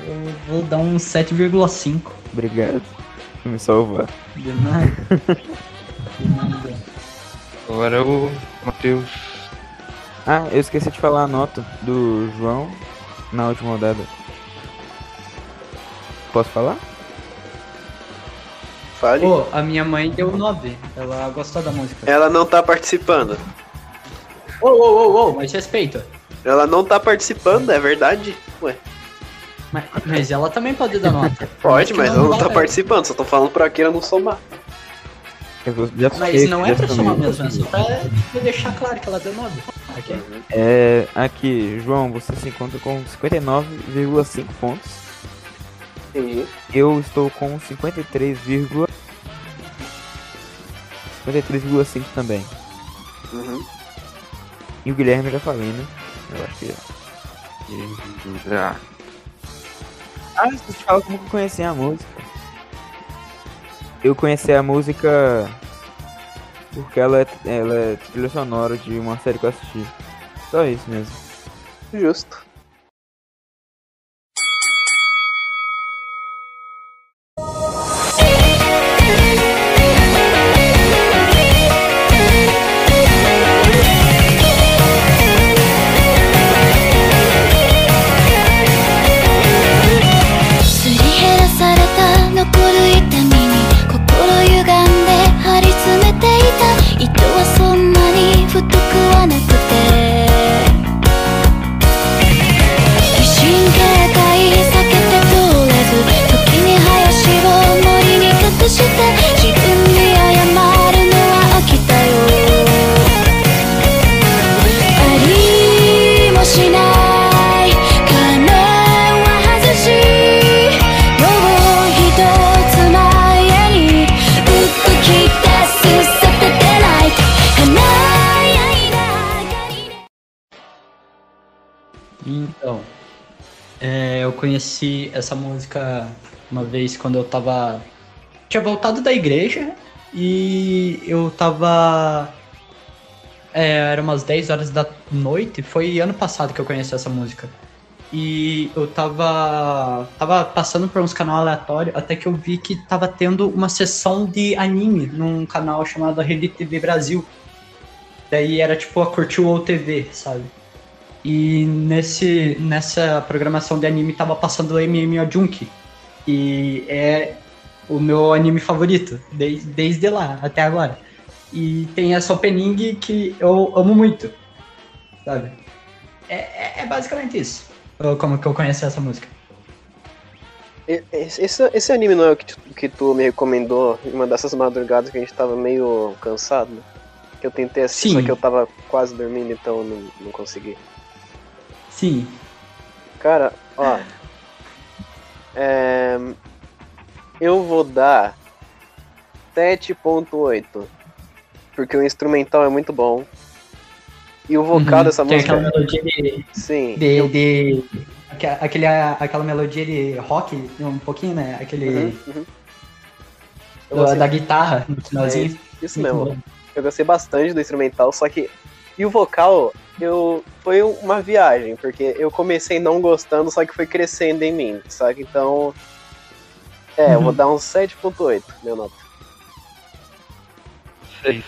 Eu vou dar um 7,5. Obrigado por me salvar. De nada. [LAUGHS] De nada. Agora é o Matheus. Ah, eu esqueci de falar a nota do João na última rodada. Posso falar? Fale. Pô, a minha mãe deu 9. Ela gostou da música. Ela não tá participando. Ô, ô, ô, ô, mas respeita. Ela não tá participando, é verdade? Ué, Mas, mas ela também pode dar nota. pode, mas ela não tá vale. participando, só tô falando pra Akira não somar. Já Mas não é pra somar falei. mesmo, é só pra deixar claro que ela deu 9. Ok? É, aqui, João, você se encontra com 59,5 pontos. Entendi. Eu estou com 53, 53,5 também. Uhum. E o Guilherme eu já falei, né? Eu acho que já. Ah, Ah, você fala como que eu conheci a música. Eu conheci a música porque ela é, ela é trilha sonora de uma série que eu assisti. Só isso mesmo. Justo. Conheci essa música uma vez quando eu tava. Tinha voltado da igreja e eu tava. É, era umas 10 horas da noite, foi ano passado que eu conheci essa música. E eu tava. tava passando por uns canais aleatórios até que eu vi que tava tendo uma sessão de anime num canal chamado Rede TV Brasil. Daí era tipo a Curtiu TV, sabe? E nesse, nessa programação de anime tava passando o MM Junk. E é o meu anime favorito, desde, desde lá até agora. E tem essa opening que eu amo muito, sabe? É, é, é basicamente isso. Como que eu conheci essa música. Esse, esse- anime não é o que tu, que tu me recomendou em uma dessas madrugadas que a gente tava meio cansado? Que eu tentei assistir, só Sim. que eu tava quase dormindo, então eu não, não consegui. Sim, Cara, ó. É, eu vou dar 7.8. Porque o instrumental é muito bom. E o vocal Uhum, dessa tem música. aquela melodia de, Sim. de, de- aque- aquele, aquela melodia de rock, um pouquinho, né? Aquele Uhum, uhum. Eu da, guitarra no finalzinho. É, isso Muito mesmo. Eu gostei bastante do instrumental, só que. E o vocal, eu. Foi uma viagem, porque eu comecei não gostando, só que foi crescendo em mim, sabe? Então. É, eu vou Uhum. dar um 7.8, meu nota. 6.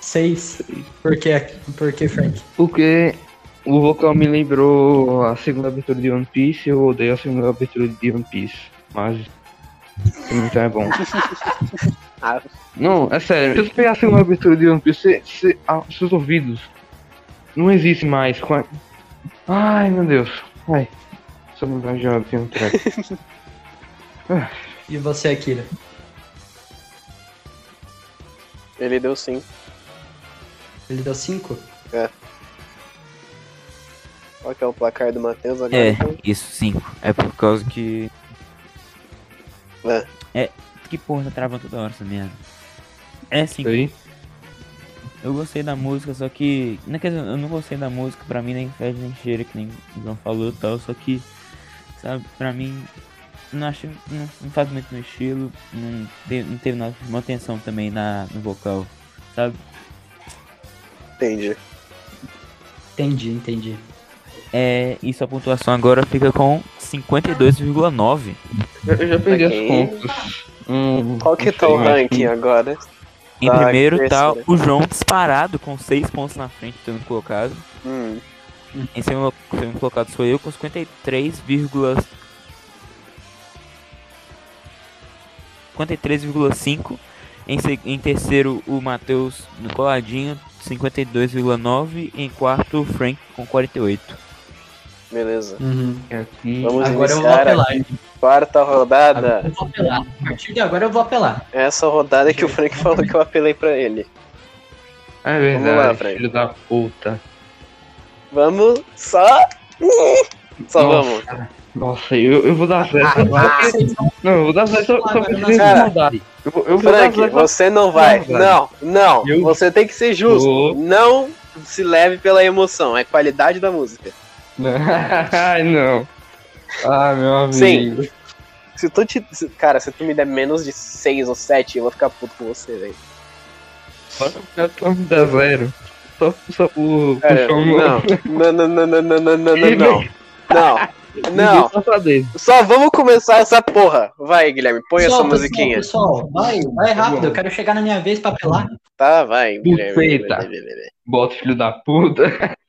Seis. Por quê? Por que, Frank? Porque o vocal me lembrou a segunda abertura de One Piece, eu odeio a segunda abertura de One Piece, mas então é bom. [LAUGHS] Ah, Não, é sério, se você pegar a segunda abertura de One Piece, você, você, ah, seus ouvidos não existem mais. a- Ai meu Deus. Ai. Só me vai já tem um track. [LAUGHS] Ah, E você, Akira? ele deu sim. Ele deu cinco? É. Qual que é o placar do Matheus agora? É, então? isso, 5. É por causa que. É. É. Que porra, tá travando toda hora essa merda. É 5. Aí. Eu gostei da música, só que. Não, quer dizer, eu não gostei da música, pra mim nem fede nem cheira, que nem o João falou e tal, só que. Sabe, pra mim. Não acho. Não, não faz muito meu estilo. Não, não teve nada uma atenção também na, no vocal, sabe? Entendi. Entendi, entendi. É. E sua pontuação agora fica com 52,9. Eu, já perdi Ok. as contas. Hum, Qual que tá o ranking agora? Em Tá, primeiro tá o João disparado com 6 pontos na frente, tendo colocado. Hum, Em segundo, segundo colocado sou eu com 53, 53,5. Em, em terceiro, o Matheus no coladinho, 52,9. Em quarto, o Frank com 48. Beleza. Uhum. Aqui. Vamos Agora eu vou iniciar apelar. quarta rodada. Eu vou apelar. A partir de agora eu vou apelar. Essa rodada que o Frank falou que eu apelei pra ele. Ah, é Vamos lá, verdade, Fred. filho da puta. Vamos só. Só Nossa. vamos. Nossa, eu, eu vou dar só porque- Não, eu vou dar zero só, só porque vocês Cara, mudarem. Eu vou, eu vou dar Frank, você não vai. Não. Não, não. Eu- Você tem que ser justo. Vou. Não se leve pela emoção. É qualidade da música. Ai, não. Ah, meu amigo. Sim. Se tu te. Cara, se tu me der menos de 6 ou 7, eu vou ficar puto com você, velho. Só me dar zero. Só, só o não. Não, não, não, não, não, não, não, não, não. Não. Não. [LAUGHS] Só vamos começar essa porra. Vai, Guilherme, põe essa Pessoal, musiquinha. Pessoal, pessoal, vai, vai rápido. Eu quero chegar na minha vez pra apelar. Tá, vai, Guilherme. Bota filho da puta. [LAUGHS]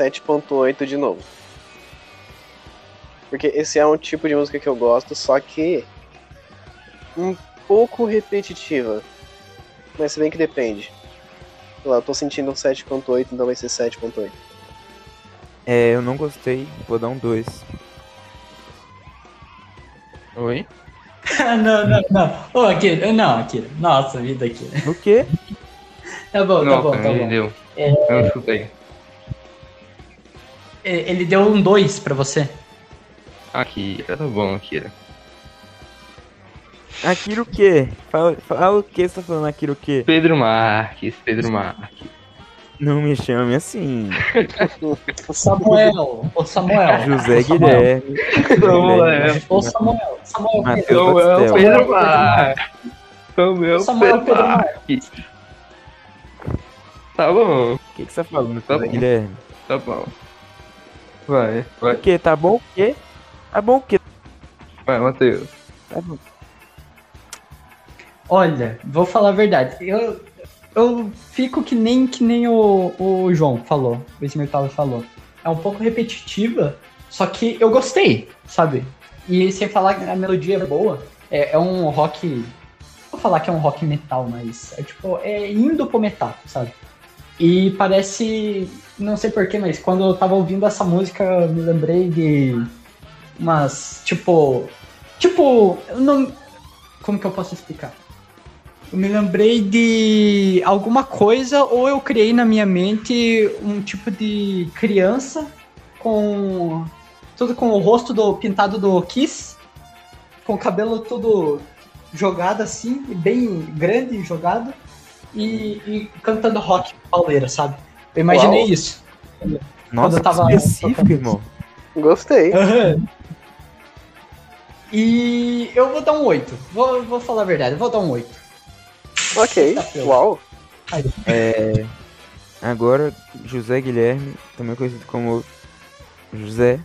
7.8 de novo. Porque esse é um tipo de música que eu gosto, só que um pouco repetitiva. Mas se bem que depende. Sei lá, eu tô sentindo um 7.8, então vai ser 7.8. É, eu não gostei, vou dar um 2. Oi? [LAUGHS] não, não, não. Ô, Akira, não, Akira. Nossa, vida aqui. O quê? Tá bom, tá Nossa, bom, tá bom. deu. É. Eu não escutei. E- Ele deu um 2 pra você. Aqui, tá bom, Akira. Akira o quê? Fala, fala o que você tá falando, Akira o quê? Pedro Marques, Pedro Marques. Não me chame assim. [LAUGHS] Ô Samuel, ô Samuel. José ô Samuel. Guilherme. Samuel. Ô Samuel, Samuel Pedro. Samuel. Pedro Marques. Samuel, Samuel Pedro Pedro Marques. Tá bom, O que, que você tá falando, Tá José bom. Guilherme? tá bom. Vai, O vai, que? Tá bom o quê? Tá bom o quê? vai, Matheus. Tá bom. Olha, vou falar a verdade. Eu, eu fico que nem que nem o, o João falou, o Smirtala falou. É um pouco repetitiva, só que eu gostei, sabe? E sem falar que a melodia é boa, é, é um rock. não Vou falar que é um rock metal, mas é tipo, é indo pro metal, sabe? E parece. Não sei porquê, mas quando eu tava ouvindo essa música, eu me lembrei de umas. Tipo. Tipo. eu Não, como que eu posso explicar? Eu me lembrei de alguma coisa, ou eu criei na minha mente um tipo de criança com. Tudo com o rosto do pintado do Kiss, com o cabelo todo jogado assim, bem grande jogado. e, e cantando rock pauleira, sabe? Eu imaginei Uau. isso. Nossa, eu tava- que específico, irmão. Gostei. Aham. E eu vou dar um 8. Vou, vou falar a verdade, eu vou dar um 8. Ok. Uau. É, agora, José Guilherme, também conhecido como José.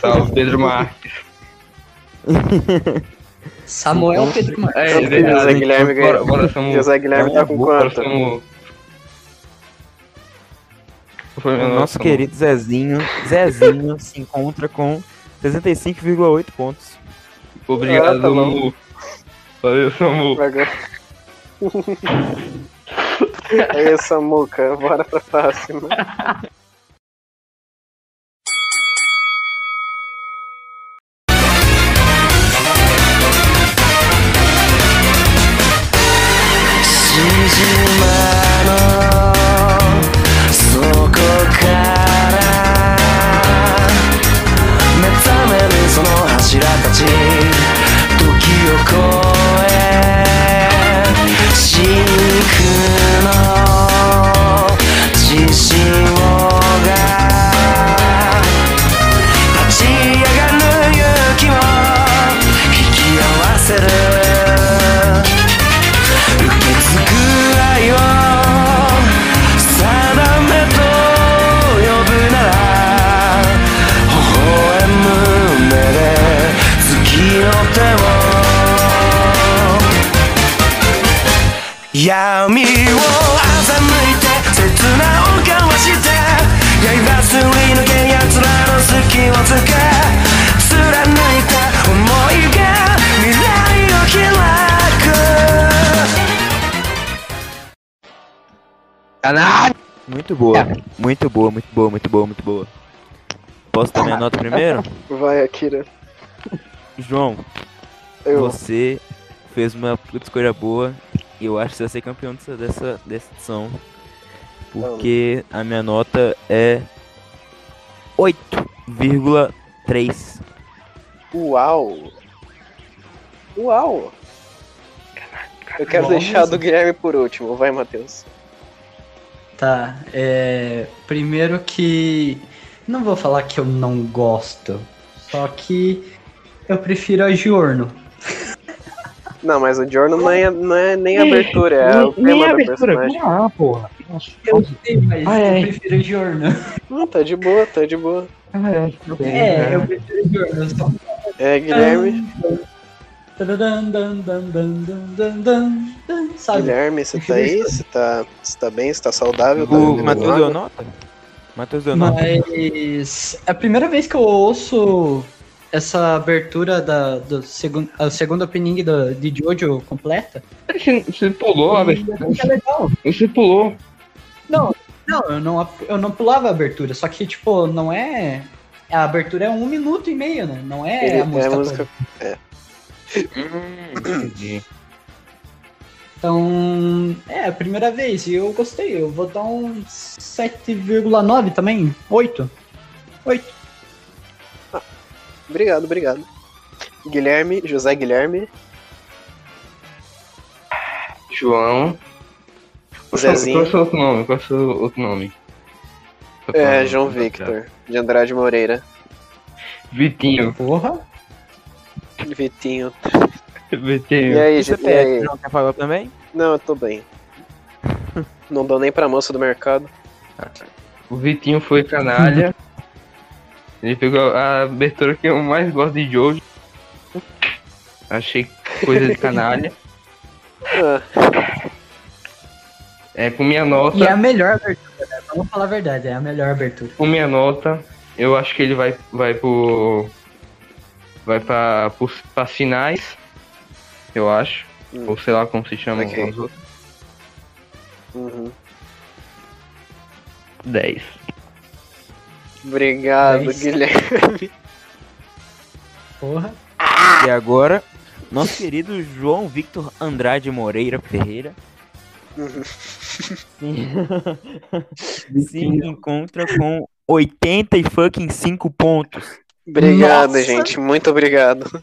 Salve, Pedro Marques. Samuel Pedro Marques. É, José. Guilherme Bora, ganhou. José Guilherme tá com quanto? Foi O nosso querido Zezinho, Zezinho [LAUGHS] se encontra com 65,8 pontos. Obrigado, Ah, tá. Samu. Valeu, Samu. Agora... [LAUGHS] Aí, Samuca, bora pra próxima. [LAUGHS] く Muito boa, muito boa, muito boa, muito boa, muito boa. Posso dar minha nota primeiro? Vai, Akira. João, Eu. você fez uma puta escolha boa e eu acho que você vai ser campeão dessa, dessa, dessa edição. Porque a minha nota é 8,3. Uau! Uau! Eu quero Uau, deixar do Guilherme por último. Vai, Matheus. Tá, é. Primeiro que. Não vou falar que eu não gosto. Só que eu prefiro a Giorno. Não, mas o Jorno não é, não é nem abertura, é o Nem tema a do abertura. personagem. Ah, porra. Nossa, Eu sei, mas Ah, é. eu prefiro a Giorno. Não, tá de boa, tá de boa. Ah, é. É, eu prefiro a Giorno. Só... É, Guilherme. Tadadam, Sabe? Guilherme, você tá aí? Você tá, você tá bem? Você tá saudável? Tá O Matheus deu nota? Matheus deu nota? Mas é a primeira vez que eu ouço essa abertura da, do segundo, a segunda opening da, de Jojo completa. Você, você pulou a abertura. É legal. Você pulou. Não, não, eu não, eu não pulava a abertura, só que, tipo, não é. A abertura é um minuto e meio, né? Não é Ele- a música. é a música. É. Hum, entendi. Então, é a primeira vez e eu gostei. Eu vou dar um 7,9 também. 8. 8. Obrigado, obrigado. Guilherme, José Guilherme, João. Qual Zezinho, é o seu outro nome? Qual é o seu outro nome? É, João Victor, de Andrade Moreira, Vitinho. Porra. Vitinho. Vitinho. E aí, aí? não quer falar também? Não, eu tô bem. [LAUGHS] Não dou nem pra moça do mercado. O Vitinho foi canalha. Ele pegou a abertura que eu mais gosto de Jojo. Achei coisa de canalha. [LAUGHS] Ah, É, com minha nota. E é a melhor abertura, né? Vamos falar a verdade, é a melhor abertura. Com minha nota, eu acho que ele vai, vai pro. Vai pra, pros, pras finais. Eu acho. Hum. Ou sei lá como se chama Ok. os outros. uhum. 10. Obrigado, Dez. Guilherme. Porra. E agora, nosso querido João Victor Andrade Moreira Ferreira se encontra com 80 e fucking 5 pontos. Obrigado, Nossa. gente. Muito obrigado.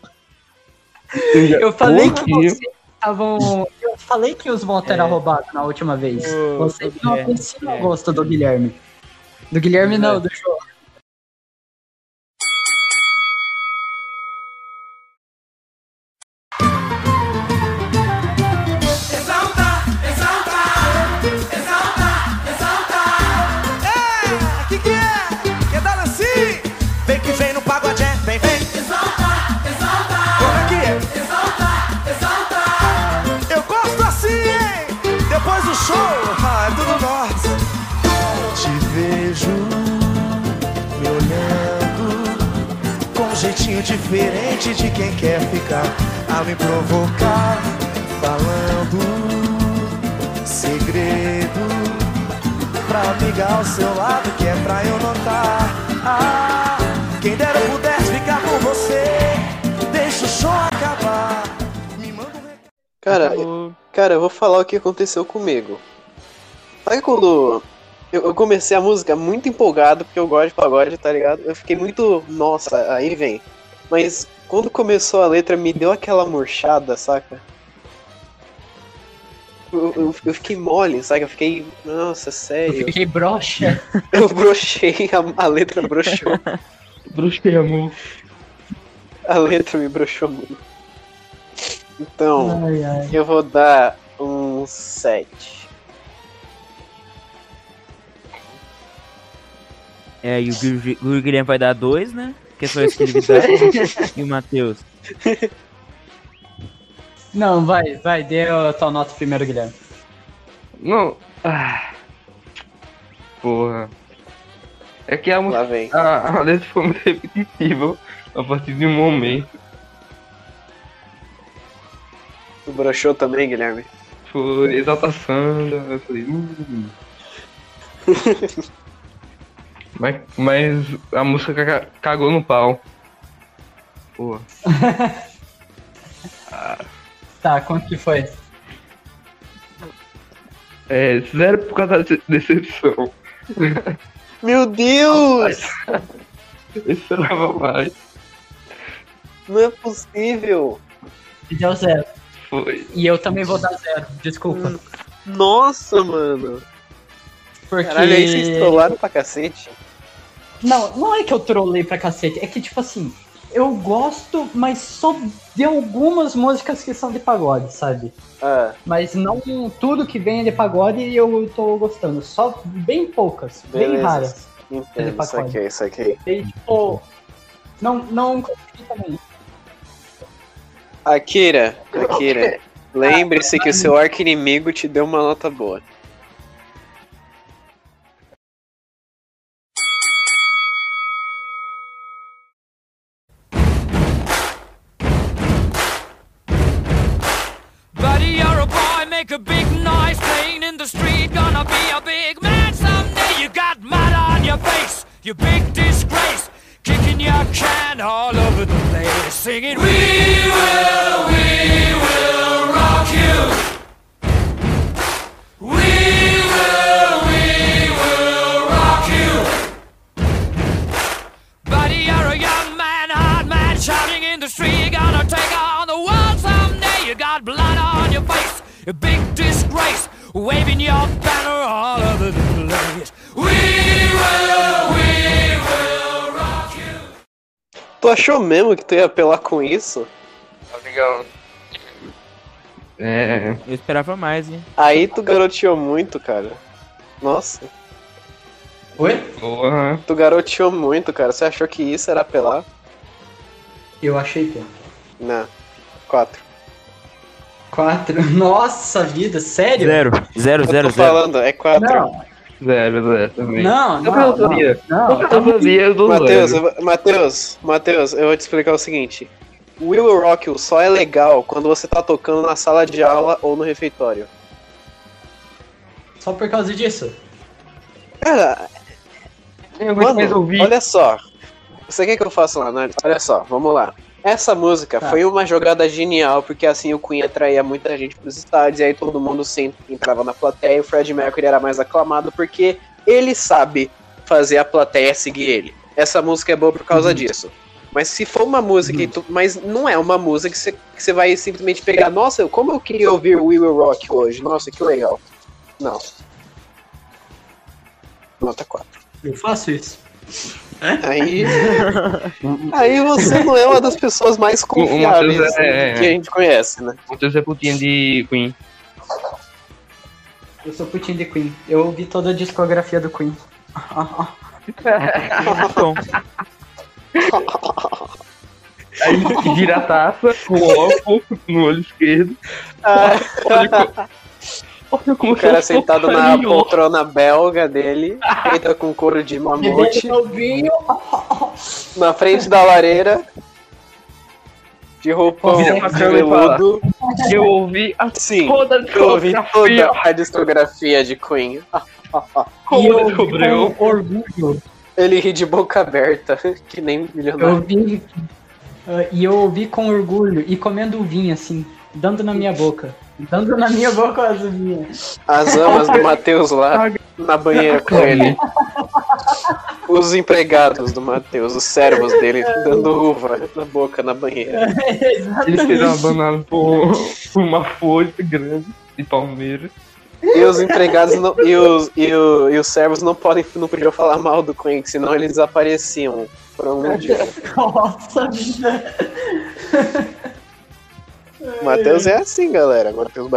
Eu falei que Porra. vocês estavam. Eu falei que os votos eram roubados na última vez. Vocês não apreciam o Guilherme. gosto do Guilherme. Do Guilherme não, do João. Jeitinho diferente de quem quer ficar a me provocar, falando segredo pra amiga ao seu lado que é pra eu notar. Ah, quem dera eu pudesse ficar com você, deixa o show acabar. Me manda um recado. Cara, cara, eu vou falar o que aconteceu comigo. Sabe quando eu, eu comecei a música muito empolgado, porque eu gosto de pagode, tá ligado? Eu fiquei muito, nossa, aí vem. Mas quando começou a letra, me deu aquela murchada, saca? Eu, eu, eu fiquei mole, saca? Eu fiquei, nossa, Eu sério. fiquei broxa. [LAUGHS] Eu brochei, a, a letra broxou. [LAUGHS] Bruxei, amor. A letra me broxou muito. Então, Ai, ai. eu vou dar um 7. É, e o Gui- o Guilherme vai dar dois, né? Que é só isso que dá. e o Matheus. Não, vai, vai, dê a tua nota primeiro, Guilherme. Não. Ah. Porra. É que a, música- Lá vem. a, a letra foi muito repetitiva a partir de um momento. Tu broxou também, Guilherme? Foi exaltação. Eu falei, hum. [LAUGHS] mas, mas a música cagou no pau. Porra. [LAUGHS] Tá, quanto que foi? É, zero por causa da dece- decepção. Meu Deus! [LAUGHS] Eu esperava mais. Não é possível! Deu zero. Foi. E eu também vou dar zero, desculpa. Nossa, mano! Porque. Caralho, aí vocês trollaram pra cacete. Não, não é que eu trolei pra cacete, é que tipo assim, eu gosto, mas só de algumas músicas que são de pagode, sabe? Ah, Mas não tudo que vem é de pagode e eu tô gostando. Só bem poucas, bem beleza. raras. Entendo, pacote. saquei, saquei. E tipo. Não, não consegui também. Akira, Akira, lembre-se que o seu arco inimigo te deu uma nota boa. You got blood on your face, a big disgrace, waving your banner all over the place. We will, we will rock you. Tu achou mesmo que tu ia apelar com isso? Amigão. É. Eu esperava mais, hein? Aí tu garoteou muito, cara. Nossa, Oi? Porra. tu garoteou muito, cara. Você achou que isso era apelar? Eu achei que. Não. Quatro. Quatro. [LAUGHS] Nossa vida, sério? Zero. Zero, Eu zero, tô zero. falando, é quatro. Não, Zero, zero também. não, Eu não. Não, Eu não. fazia, eu dou Matheus, Matheus, Matheus, eu vou te explicar o seguinte. Will Rock só é legal quando você tá tocando na sala de aula ou no refeitório. Só por causa disso. Cara, Eu mais mano, ouvir. olha só. Você quer que eu faça uma análise? Olha só, vamos lá. Essa música Tá. foi uma jogada genial, porque assim o Queen atraía muita gente pros estádios, e aí todo mundo sempre entrava na plateia, e o Fred Mercury era mais aclamado, porque ele sabe fazer a plateia seguir ele. Essa música é boa por causa disso. Mas se for uma música, Uhum. e tu- mas não é uma música que você, que você vai simplesmente pegar, nossa, como eu queria ouvir We Will Rock hoje, nossa, que legal. Não. Nota 4. Eu faço isso. Aí. [LAUGHS] aí você não é uma das pessoas mais confiáveis Matheus é- que a gente conhece, né? Matheus é putinha de Queen. Eu sou putinho de Queen. Eu ouvi toda a discografia do Queen. Bom, [LAUGHS] Aí vira a taça, coloco no olho esquerdo. Ah, Olha, co- olha como o cara eu sentado na poltrona belga dele, [LAUGHS] feita com couro de mamute, [LAUGHS] na frente da lareira, de roupão veludo. Eu ouvi a Sim, toda a eu ouvi discografia. toda a discografia de Queen. Como [LAUGHS] E eu descobriu? orgulho. Ele ri de boca aberta, que nem Eu milionário. ouvi. ah, e eu ouvi com orgulho e comendo vinho assim, dando na minha boca. Dando na minha boca as vinhas. As amas do Matheus lá na banheira com ele. Os empregados do Matheus, os servos dele, dando uva na boca na banheira. [LAUGHS] Ele fez uma banana por, por uma folha grande de palmeira. E os empregados não, e, os, e, o- e os servos não podem não podiam falar mal do Queen, senão eles desapareciam por algum dia. [LAUGHS] Nossa vida. Matheus é assim, galera. Matheus.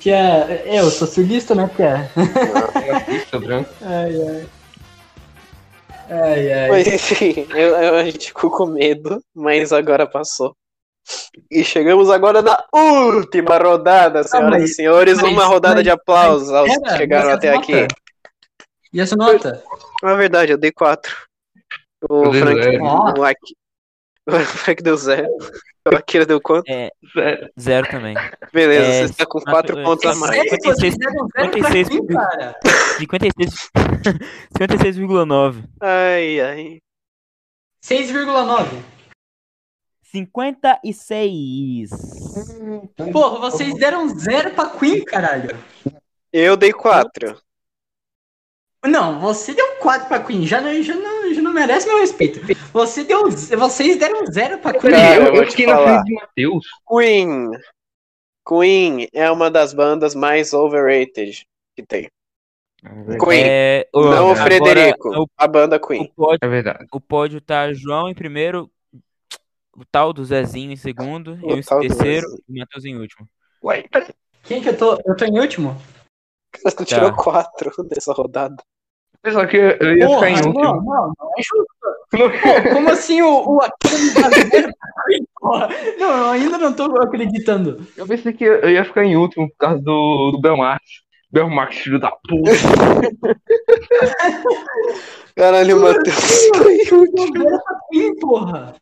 Que é. Eu sou sulista, né, que é? Branco. [LAUGHS] Ai, ai. Ai, ai. Mas enfim, eu- eu- a gente ficou com medo, mas agora passou. E chegamos agora na última rodada, senhoras mas- e senhores. mas- uma rodada mas- de aplausos aos que Pera, chegaram até essa aqui. nota? E essa nota? Na verdade, eu dei 4. O Frank, o [LAUGHS] O Frank deu 0. O Akira deu quanto? é, Sério. zero também. Beleza, É, você está com na- 4 é, pontos a mais. sério? 56, 56, 56, cara. 56, 56,9. [LAUGHS] Ai, ai. 6,9. 56. Porra, vocês deram zero pra Queen, caralho. Eu dei 4. Não, você deu 4 pra Queen, já não, já não, já não merece meu respeito. Você deu, vocês deram zero pra Queen. Cara, eu eu, fiquei na falar. frente de Matheus. Queen. Queen é uma das bandas mais overrated que tem. Queen. É, o- Não o agora, Frederico, O, a banda o Queen. pódio, É verdade. o pódio tá João em primeiro, o tal do Zezinho em segundo, O eu em terceiro e o Matheus em último. Ué, peraí. Quem que eu tô? Eu tô em último? [LAUGHS] Tu Tá. tirou [LAUGHS] 4 dessa rodada. Pessoal, que eu ia Porra, ficar em não, último. não, não é justo. Pô, como assim o, o Akira porra? Não, eu ainda não tô acreditando. Eu pensei que eu ia ficar em último por causa do, do Belmarx. Belmarx, filho da puta. [LAUGHS] Caralho, o Matheus. Zero pra Queen, porra.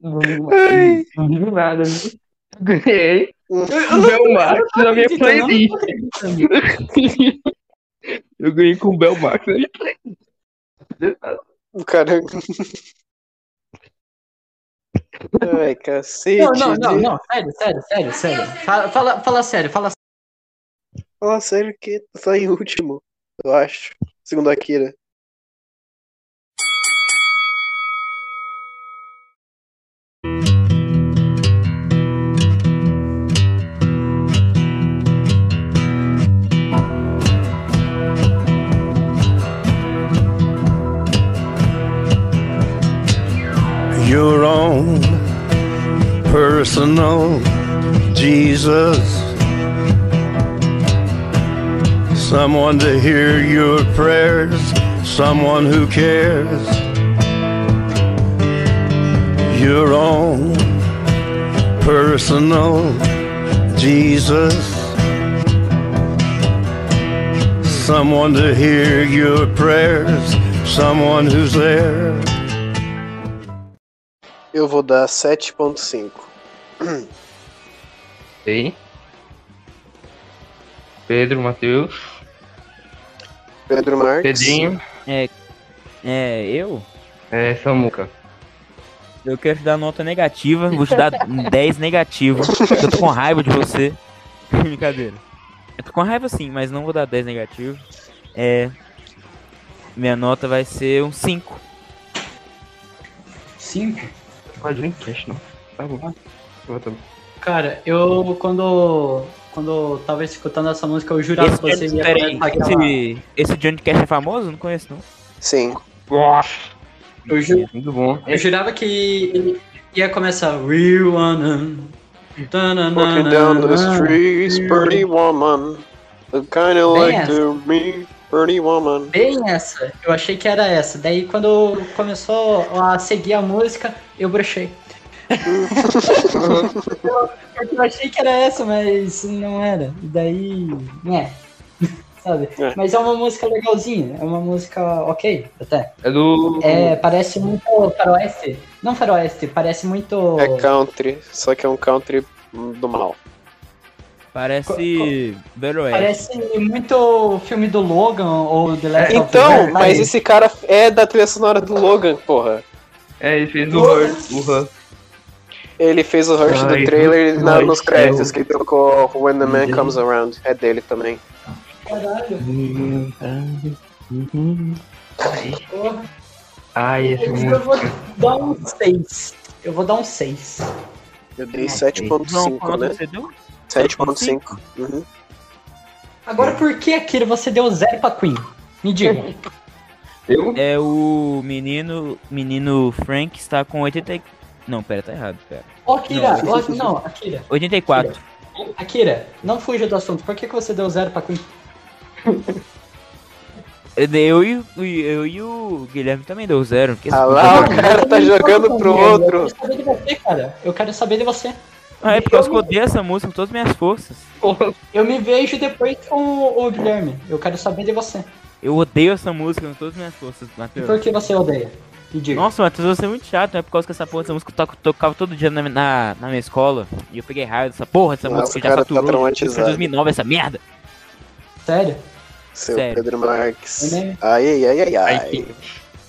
Não, não, Ai. não digo nada, viu? Ganhei não, Belmarx na minha não playlist. [LAUGHS] Eu ganhei com o playlist. O cara. Ai, cacete. Não, não, não, não, sério, sério, sério, sério. Fala, fala, fala sério, fala Fala sério que tá em último, eu acho. Segundo a Akira. Personal Jesus. Someone to hear your prayers, someone who cares. Your own personal Jesus. Someone to hear your prayers, someone who's there. Eu vou dar 7.5. Sei. Pedro, Matheus, Pedro Marques. Pedrinho, É, é, eu? é, Samuca. Eu quero te dar nota negativa, vou te dar [LAUGHS] 10 negativo. Eu tô com raiva de você. [LAUGHS] Brincadeira. Eu tô com raiva sim, mas não vou dar 10 negativo. É. Minha nota vai ser um 5. Cinco? Pode Dreamcast, não. Tá bom. Tô- Cara, eu quando. Quando eu tava escutando essa música, eu jurava Esse, que você ia peraí, aquela. esse, esse Johnny Cash é famoso? Não conheço, não. Sim. Nossa, Eu, ju- muito bom. eu jurava que ele ia começar. We wanna. Walking down the streets, pretty woman. The kind of Bem like to me, pretty woman. Bem essa, eu achei que era essa. Daí quando começou a seguir a música, eu brochei. Porque eu achei que era essa, mas não era. E daí. né. [LAUGHS] Sabe? É. Mas é uma música legalzinha, é uma música ok, até. É do. É, parece muito faroeste. Não faroeste, parece muito. É country, só que é um country do mal. Parece Oeste. Parece muito filme do Logan ou The Last of Us. Então, mas esse cara é da trilha sonora do Logan, porra. É, ele fez o Hurt. O Hurt. Ele fez o Rush Ai, do trailer na- nos créditos que tocou When the Man Comes Around. É dele também. Caralho. Ai, esse Eu música. vou dar um 6. Eu vou dar um 6. Eu dei João, 7.5, quanto né? você deu? 7.5. Uhum. Agora, por que, Akira, você deu zero pra Queen? Me diga. Eu? É o menino, menino Frank está com 80 e- Não, pera, tá errado, pera. Ô, Akira, ô, não, Akira. 84. Akira, não fuja do assunto. Por que, que você deu zero pra Queen? Eu e, o- eu e o Guilherme também deu zero. Ah lá, o cara tá Eu não jogando pro outro. Eu quero saber de você, cara. Eu quero saber de você. Ah, é porque eu odeio essa música com todas as minhas forças. Eu me vejo depois com o Guilherme. Eu quero saber de você. Eu odeio essa música com todas as minhas forças, E Matheus. por que você odeia? Diga. Nossa, Matheus, você é muito chato, é por causa que essa porra dessa música eu to- tocava todo dia na, na, na minha escola. E eu peguei raiva dessa porra dessa Nossa, música que já tá faturou. traumatizado. Foi 2009 essa merda. Sério? Seu Sério. Pedro Marques. É? Ai, ai, ai, ai, Ai, ai.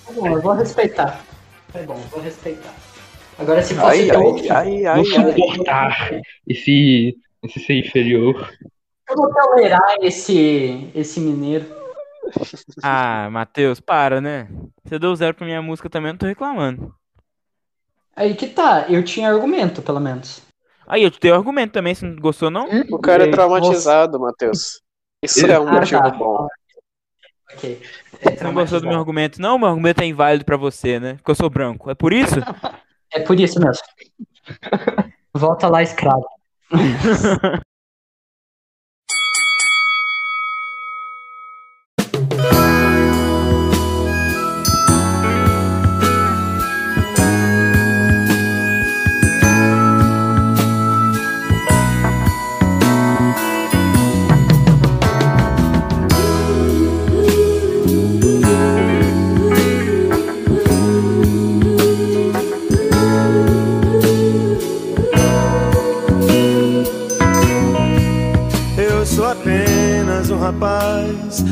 Tá bom, eu vou respeitar. Tá bom, eu vou respeitar. Agora, se fosse Ai, ai, outro, ai, ai, Não ai. suportar esse. esse ser inferior. eu vou tolerar esse, esse mineiro. Ah, Matheus, para, né? Você deu zero pra minha música também, eu não tô reclamando. Aí que tá, eu tinha argumento, pelo menos. Aí, eu te dei argumento também, se não gostou, não? O cara é traumatizado, Matheus. Isso é um Ah, motivo tá. bom. Ok. É Você não gostou do meu argumento? Não, meu argumento é inválido pra você, né? Porque eu sou branco. É por isso? [LAUGHS] É por isso mesmo. [LAUGHS] Volta lá, escravo. [LAUGHS]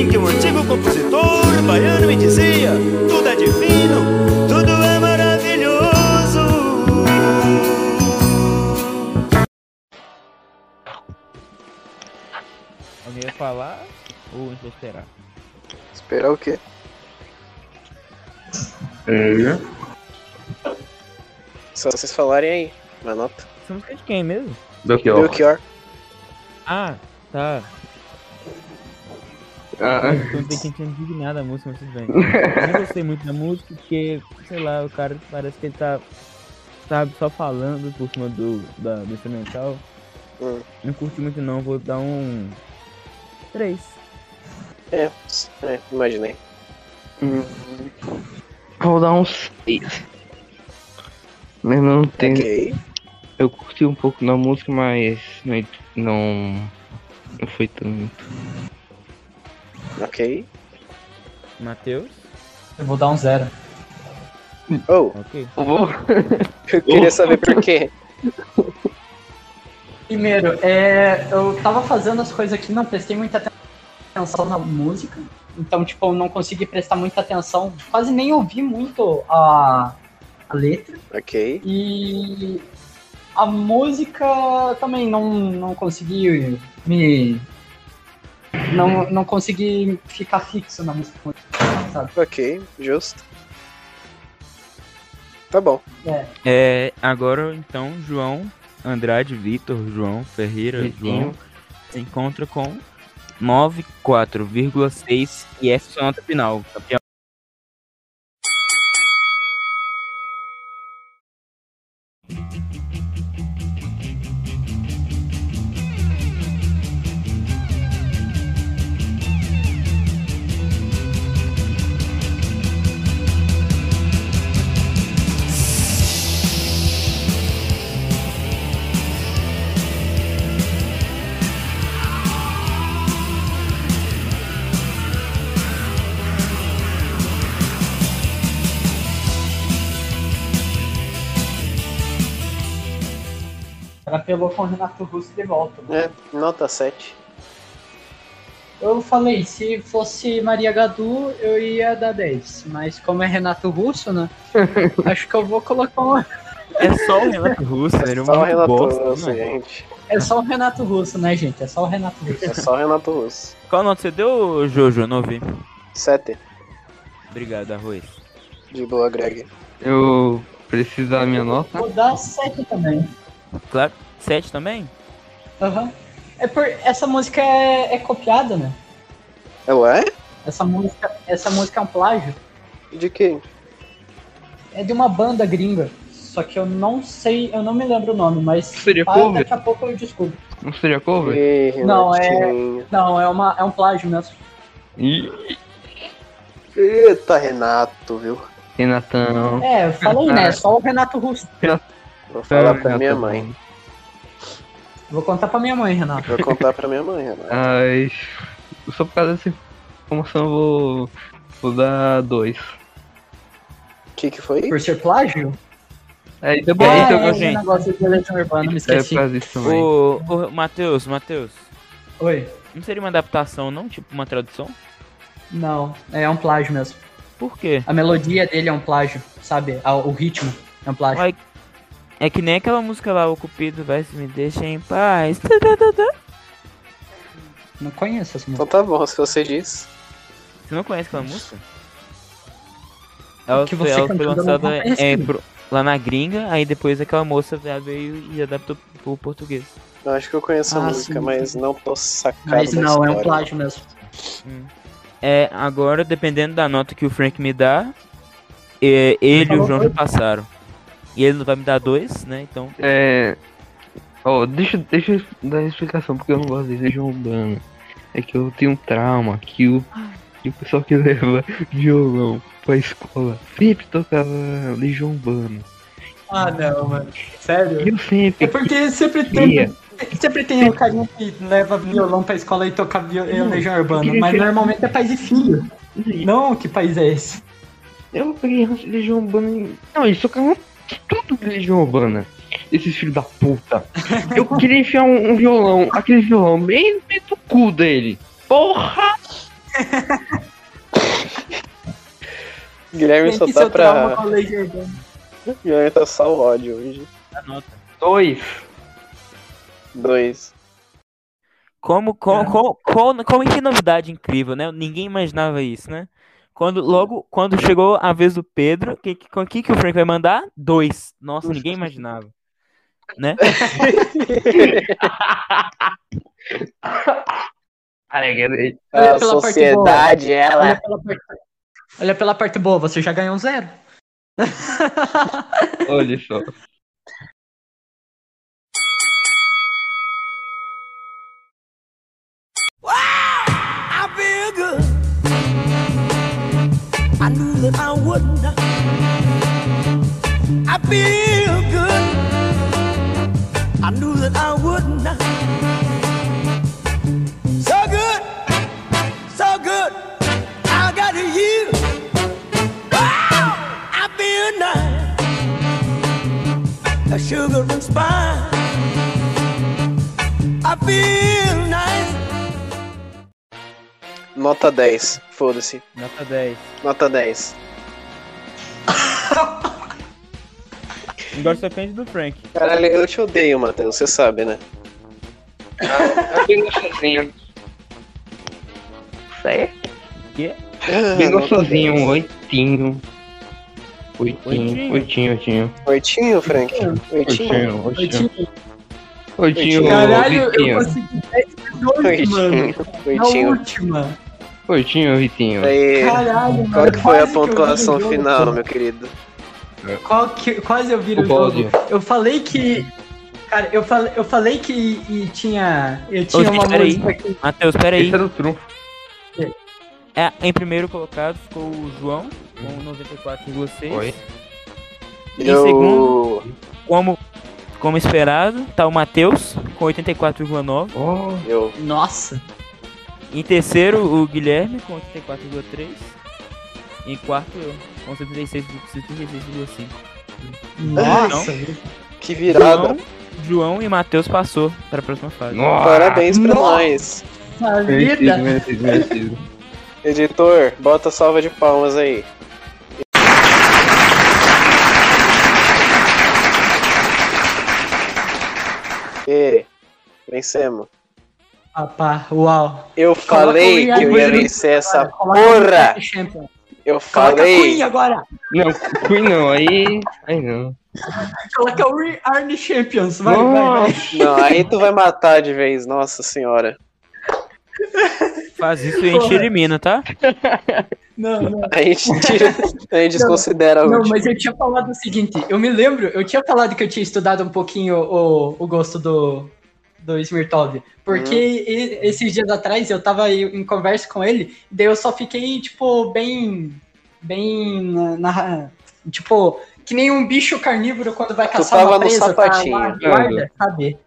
Em que um antigo compositor baiano me dizia Tudo é divino, tudo é maravilhoso Alguém ia falar ou vai esperar? Esperar o quê? É. Só vocês falarem aí. Uma nota. Essa música é de quem mesmo? Belchior. Belchior. Ah, tá. Ah, Eu tô sentindo indignado a música, mas tudo bem. Eu não gostei muito da música porque, sei lá, o cara parece que ele tá, sabe, só falando por cima do, da, do instrumental. Hum. Não curti muito não, vou dar um 3. É, é, imaginei. Vou dar uns 6. Mas não tem. Ok. Eu curti um pouco da música, mas não, não, não foi tanto. Ok. Matheus? Eu vou dar um zero. Oh, Ok. [LAUGHS] eu queria saber por quê. Primeiro, é, eu tava fazendo as coisas aqui, não prestei muita atenção na música. Então, tipo, eu não consegui prestar muita atenção. Quase nem ouvi muito a, a letra. Ok. E a música também não, não consegui me. Não, não consegui ficar fixo na música, sabe? Ok, justo. Tá bom. É. É, agora então, João Andrade, Vitor, João Ferreira, Vitinho. João se encontra com 94,6 e essa é a sua nota final. Campeão. Pegou com o Renato Russo de volta. né? É, nota 7. Eu falei, se fosse Maria Gadu, eu ia dar 10. Mas como é Renato Russo, né? [LAUGHS] acho que eu vou colocar um. É só o Renato Russo, ele é Só o uma Renato bosta, Russo, né? gente. É só o Renato Russo, né, gente? É só o Renato Russo. É só o Renato Russo. Qual nota você deu, Jojo? Não ouvi. 7. Obrigado, Arroz. De boa, Greg. Eu preciso da minha nota. Vou dar 7 também. Claro, 7 também? Aham. É por... Essa música é... é copiada, né? Ela é? Essa música... Essa música é um plágio. De quem? É de uma banda gringa. Só que eu não sei, eu não me lembro o nome, mas Seria ah, cover? daqui a pouco eu descubro. Não seria cover? Não, é-. Não, é, uma, é um plágio mesmo. Ih, Eita, Renato, viu? Renatão. É, falei, né? É só o Renato Russo. Vou falar pra minha mãe. Vou contar pra minha mãe, Renato. Vou contar pra minha mãe, Renato. Mas. Só por causa dessa informação eu vou. Vou dar dois. O que que foi? Por ser plágio? É, então, E aí, ah, então, é, gente? negócio de Legião Urbana, me é esqueci. causa disso também. Ô, ô, Matheus, Matheus, Oi. não seria uma adaptação, não? Tipo uma tradução? Não, é um plágio mesmo. Por quê? A melodia dele é um plágio, sabe? O ritmo é um plágio. Uai, é que nem aquela música lá, o Cupido vai se me deixa em paz. Não conheço essa música. Então tá bom, se você diz. Você não conhece aquela música? Ela que foi, você ela foi lançada é, pro- lá na gringa, aí depois aquela moça veio e adaptou pro português. Eu acho que eu conheço a Ah, música, sim, mas sim. não tô sacado Mas não, é um plágio mesmo. É, agora, dependendo da nota que o Frank me dá, é, ele e o João já passaram. E ele não vai me dar dois, né? Então. É. Ó, deixa, deixa eu dar a explicação porque eu não gosto de Legião Urbana. É que eu tenho um trauma que o, que o pessoal que leva [LAUGHS] violão pra escola sempre tocava Legião Urbana. Ah, não, mano. Sério? Eu sempre. É porque sempre queria. tem, sempre tem o carinha que leva violão pra escola e toca viol... Não, Legião Urbana, mas normalmente é pai e filho. Não, que país é esse? Eu peguei ranço de Legião Urbana. Não, eles tocavam tudo de Legião Urbana. Esses filhos da puta. Eu queria enfiar um, um violão, aquele violão bem meio do cu dele. Porra! Guilherme só tá pra. Guilherme tá só o ódio hoje. Anota. Dois. Dois. Como, como, como, como, como que novidade incrível, né? Ninguém imaginava isso, né? Quando, logo, quando chegou a vez do Pedro, o que, que, que, que o Frank vai mandar? Dois. Nossa, ninguém imaginava. [LAUGHS] Né? Alegrei. Olha A pela parte sociedade, boa. ela. Olha pela parte... Olha pela parte boa, você já ganhou um zero. Olha só. that I wouldn't. I feel good. I knew that I wouldn't. So good, so good. I got you. Wow, I feel nice. A sugar and spice. I feel nice. Nota 10. Foda-se. Nota 10. Nota 10. Agora só depende do Frank. Caralho, eu te odeio, Matheus, você sabe, né? É bem gostosinho. Sério? Quê? Gostosinho, 10. um oitinho. Oitinho, Oitinho? oitinho, oitinho. Oitinho, Frank? Oitinho. Oitinho, oitinho. Oitinho, Caralho, eu consegui 10 mano. Oitinho. Na Oitinho. última. Oitinho, Vitinho. Aí, Caralho, mano. qual que foi a pontuação jogo, final, pô. meu querido? Qual que, quase eu viro O o jogo. Eu falei que. Cara, eu falei, eu falei que e tinha. Eu tinha gente, uma peraí. música que. Matheus, peraí. Esse era o trunfo. É, em primeiro colocado ficou o João, com 94,6. Oi. Em Eu. segundo, como, como esperado, tá o Matheus, com 84,9. Oh, Eu. Nossa. Em terceiro, o Guilherme, com 84,3. Em quarto, eu, com 76 76,5. Nossa. Que virada. João, João e Matheus passou para a próxima fase. nossa. Parabéns pra Nossa. nós. Nossa Merecido, vida. merecido, merecido. Editor, bota salva de palmas aí. E vencemos. Papá, uau. Eu falei Coloca que eu ia vencer essa Coloca porra! Eu Coloca falei. Queen agora. Não, Queen não, aí. Aí não. Coloca o Champions. Vai, vai, vai. Não, aí tu vai matar de vez, nossa senhora. Faz isso e a gente elimina, tá? Não, [LAUGHS] não. A gente tira, a gente [LAUGHS] desconsidera Não, mas eu tinha falado o seguinte, eu me lembro, eu tinha falado que eu tinha estudado um pouquinho o, o gosto do, do Smirtov, porque e- esses dias atrás eu tava em conversa com ele, daí eu só fiquei, tipo, bem, bem na, na- tipo, que nem um bicho carnívoro quando vai caçar tava uma no presa, tá sapatinho. lá, guarda, sabe?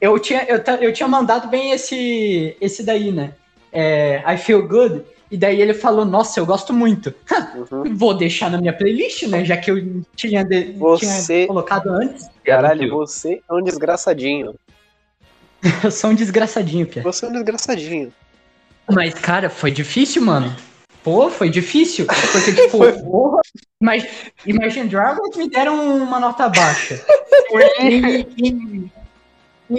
Eu tinha, eu, eu tinha mandado bem esse, esse daí, né? É, I Feel Good, e daí ele falou, nossa, eu gosto muito. [LAUGHS] Uhum. Vou deixar na minha playlist, né? Já que eu tinha, de- Você- tinha colocado antes. Caralho, você é um desgraçadinho. [LAUGHS] Eu sou um desgraçadinho, Pia. Você é um desgraçadinho. Mas, cara, foi difícil, mano. Pô, foi difícil. Porque, tipo, [LAUGHS] porra, mas Imagine Dragons me deram uma nota baixa. E, e,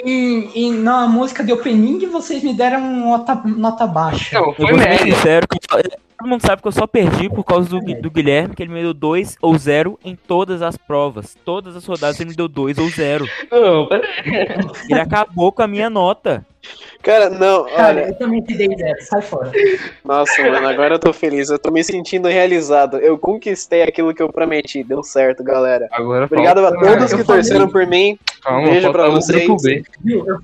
e, e na música de opening vocês me deram nota, nota baixa. Não, Eu foi vou ser média. sincero, que eu só- todo mundo sabe que eu só perdi por causa do, do Guilherme, que ele me deu 2 ou 0 em todas as provas. Todas as rodadas ele me deu 2 ou 0. Não, pera Ele acabou com a minha nota. Cara, não, Cara, olha. eu também te dei zero, sai fora. Nossa, mano, agora eu tô feliz. Eu tô me sentindo realizado. Eu conquistei aquilo que eu prometi. Deu certo, galera. Agora Obrigado a falta- todos eu que falei- torceram por mim. Calma, Beijo falta pra o vocês. grupo B.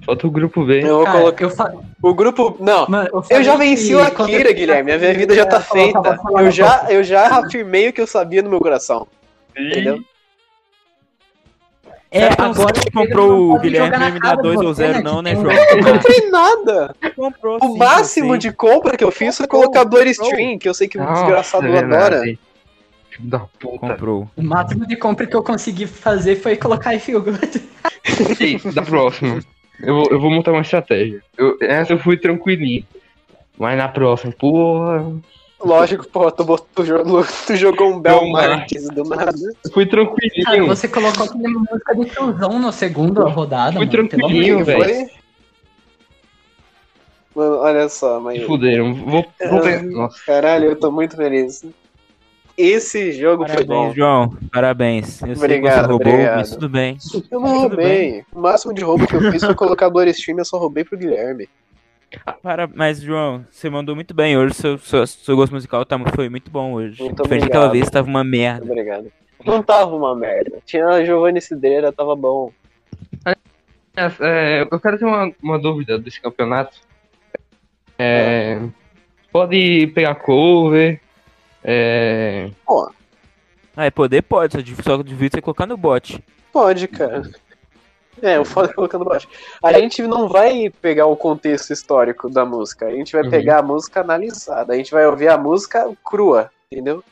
Falta o grupo B. Eu vou cara, colocar. eu, fa- O grupo. Não. mano, eu, Eu já venci o Akira, eu- Guilherme. A minha vida já tá feita. Eu já, eu já afirmei o que eu sabia no meu coração. Entendeu? É, agora que comprou não o Guilherme jogar na vai me dar cara de 2 ou você, 0 né, não, né, João? Não tem nada. Comprou O sim, máximo eu de compra que eu fiz foi colocar Blur Stream, que eu sei que o Nossa, desgraçado é adora. Filho da puta. Comprou. O máximo de compra que eu consegui fazer foi colocar I Feel Good. Ei, da próxima. Eu vou, eu vou montar uma estratégia. Eu- essa eu fui tranquilinho. Mas na próxima, porra. Lógico, pô, tu, tu jogou, tu jogou um Bel Marques do nada. Fui Cara, tranquilinho. você colocou aquele música de tiozão na segunda rodada, Fui mano. Tranquilinho, velho. Foi? Mano, olha só, mas. Fuderam. Vou, vou pegar. Nossa. Caralho, eu tô muito feliz. Esse jogo foi bom. Parabéns, João. Parabéns. Eu sei que Obrigado, você roubou, obrigado. mas tudo bem. Eu não Tudo roubei. O máximo de roubo que eu fiz foi colocar Blur Stream, eu só roubei pro Guilherme. Para... Mas, João, você mandou muito bem hoje. Seu, seu, seu gosto musical tá, foi muito bom hoje. Muito Diferente daquela vez, tava uma merda. Obrigado. Não tava uma merda. Tinha a Giovanni Cidreira, tava bom. É, eu quero ter uma, uma dúvida desse campeonato. É, pode pegar cover. É, Ah, é poder? Pode, só devia você colocar no bot. Pode, cara. [LAUGHS] É, o foda é colocando baixo. A gente não vai pegar o contexto histórico da música. A gente vai Uhum. pegar a música analisada. A gente vai ouvir a música crua, entendeu?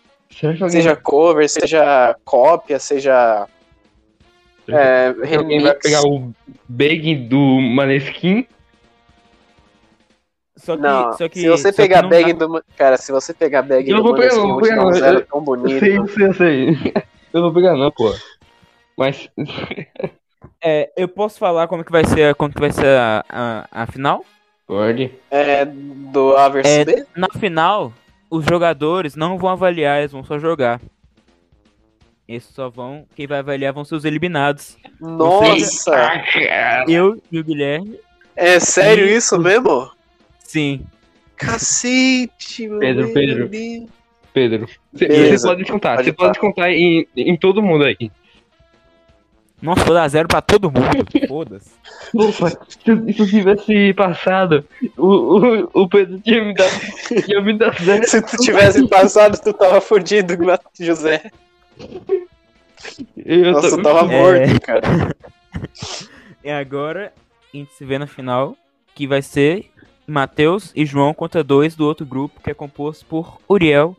alguém- Seja cover, seja cópia, seja É, Alguém vai remix. pegar o Big do Maneskin. Só que, Não, só que, se você pegar não bag dá- do. Cara, se você pegar bag Eu do vou pegar, Maneskin, não, eu vou pegar, não. zero Eu- tão Eu bonito. sei, eu sei, eu sei. [LAUGHS] Eu vou pegar não, pô. Mas. [LAUGHS] É, eu posso falar como que vai ser, como que vai ser a, a, a final? Pode. É do A versus É, B? na final, os jogadores não vão avaliar, eles vão só jogar. Eles só vão. Quem vai avaliar vão ser os eliminados. Nossa! Eu e o Guilherme. É sério E isso mesmo? Sim. Cacete, meu Pedro, Pedro. Deus. Pedro. Você pode contar, pode você pode contar em, em todo mundo aí. Nossa, vou dar zero pra todo mundo. [LAUGHS] Foda-se. Se isso tivesse passado, o, o, o Pedro tinha me dado, tinha me dado zero. Se tu tivesse passado, tu tava fudido, José. Eu Nossa, tô- eu tava É. morto, cara. [LAUGHS] E agora a gente se vê na final, que vai ser Matheus e João contra dois do outro grupo, que é composto por Uriel,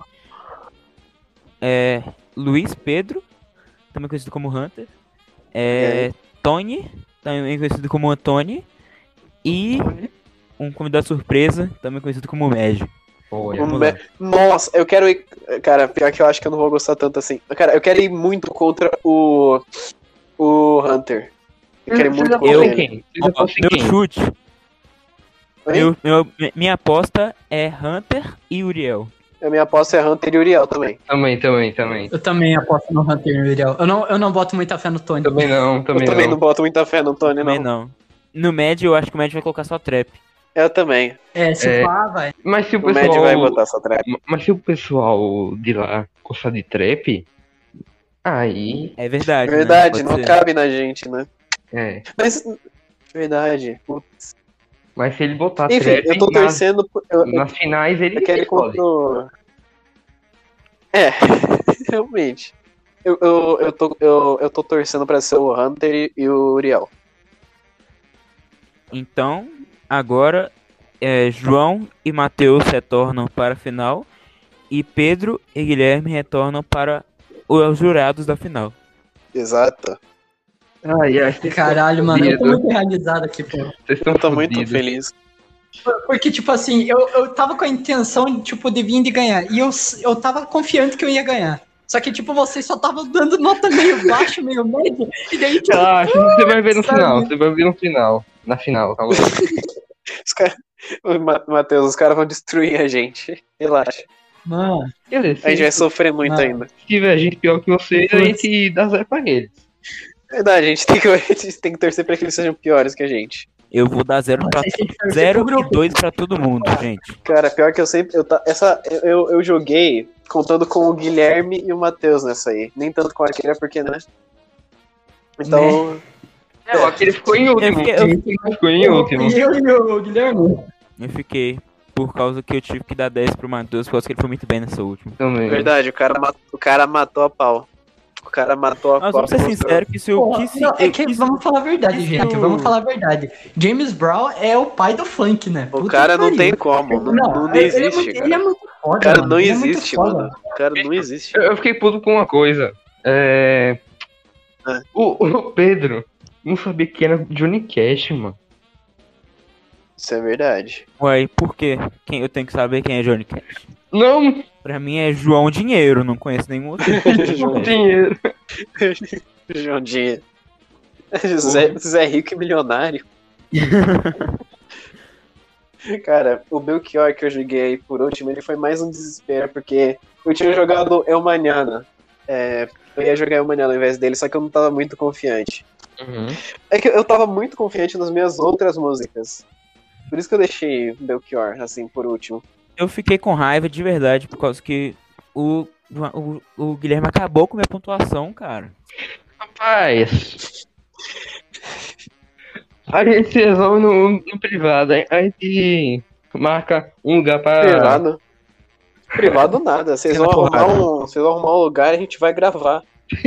é, Luiz Pedro, também conhecido como Hunter, é, Tony, também conhecido como Antônio, e um convidado surpresa, também conhecido como. Olha, Um lá. Nossa, eu quero ir. Cara, pior que eu acho que eu não vou gostar tanto assim. Cara, eu quero ir muito contra o. O Hunter. Eu quero ir muito contra Eu- ele. Ó, meu chute, meu- minha aposta é Hunter e Uriel. A minha aposta é Hunter e Uriel também. Também, também, também. Eu também aposto no Hunter e Uriel. Eu não, eu não boto muita fé no Tony. Também não, também, eu também não. não. boto muita fé no Tony, Também não. não. No Med, eu acho que o Med vai colocar só trap. Eu também. É, se É. pá, vai. Mas se o O pessoal. vai botar essa trap. Mas se o pessoal de lá gostar de trap, aí. É verdade. né? Verdade, Pode não ser. cabe na gente, né? É. Mas. Verdade. Putz. Mas se ele botar Enfim, trap eu tô nas, torcendo. Eu, eu, nas finais, ele eu quero ir explode. contra o. É, [LAUGHS] realmente. Eu, eu, eu, tô, eu, eu tô torcendo pra ser o Hunter e, e o Uriel. Então, agora, é, João e Matheus retornam para a final. E Pedro e Guilherme retornam para os jurados da final. Exato. Ai, ai, Caralho, mano, eu tô muito realizado aqui, pô. Vocês estão muito fudidos. feliz. Porque, tipo assim, eu, eu tava com a intenção, tipo, de vir de ganhar. E eu, eu tava confiante que eu ia ganhar. Só que, tipo, vocês só estavam dando nota meio baixa, [LAUGHS] meio média. E daí, tipo, Relaxa, você vai ver no Sabe? final. Você vai ver no final. Na final, calma [LAUGHS] aí. Os cara... Ô, Ma- Matheus, os caras vão destruir a gente. Relaxa. mano, A gente vai sofrer muito Mano. ainda. se tiver gente pior que você, a gente dá zero pra eles. Verdade, a gente tem que, [LAUGHS] a gente tem que torcer pra que eles sejam piores que a gente. Eu vou dar zero pra zero pro e dois pra todo mundo, gente. Cara, pior que eu sempre. Eu, essa, eu, eu joguei contando com o Guilherme e o Matheus nessa aí. Nem tanto com a Akira, porque, né? Então. É, o aquele ficou em último. fiquei- eu- Ele ficou em último. Eu e o Guilherme. Eu fiquei por causa que eu tive que dar 10 pro Matheus, por causa que ele foi muito bem nessa última. Também. Verdade, o cara, o cara matou a pau. O cara matou a Mas pau. vamos ser sinceros que se eu Porra, quis. não, é que quis- vamos falar a verdade, isso- gente. Vamos falar a verdade. James Brown é o pai do funk, né? O Puta cara que não tem como. Não, não, ele, ele é existe, muito, cara. ele é muito foda. O cara mano, não ele é existe, foda. mano. O cara não existe. Eu, eu fiquei puto com uma coisa. É. Ah. O, o Pedro não sabia que era Johnny Cash, mano. Isso é verdade. Ué, por quê? Quem, eu tenho que saber quem é Johnny Cash. Não, Pra mim é João Dinheiro, não conheço nenhum outro. [LAUGHS] não dinheiro. [LAUGHS] João Dinha. Zé, Zé Rico e milionário. [LAUGHS] Cara, o Belchior que eu joguei aí por último, ele foi mais um desespero, porque eu tinha jogado El Manana. É, eu ia jogar El Manana ao invés dele, só que eu não tava muito confiante. Uhum. É que eu tava muito confiante nas minhas outras músicas. Por isso que eu deixei Belchior, assim, por último. Eu fiquei com raiva de verdade, por causa que o, o, o Guilherme acabou com minha pontuação, cara. Rapaz. A gente se resolve no, no privado. hein? A gente marca um lugar pra. Privado. Privado nada. Vocês vão, arrumar um, vocês vão arrumar um lugar e a gente vai gravar. [LAUGHS]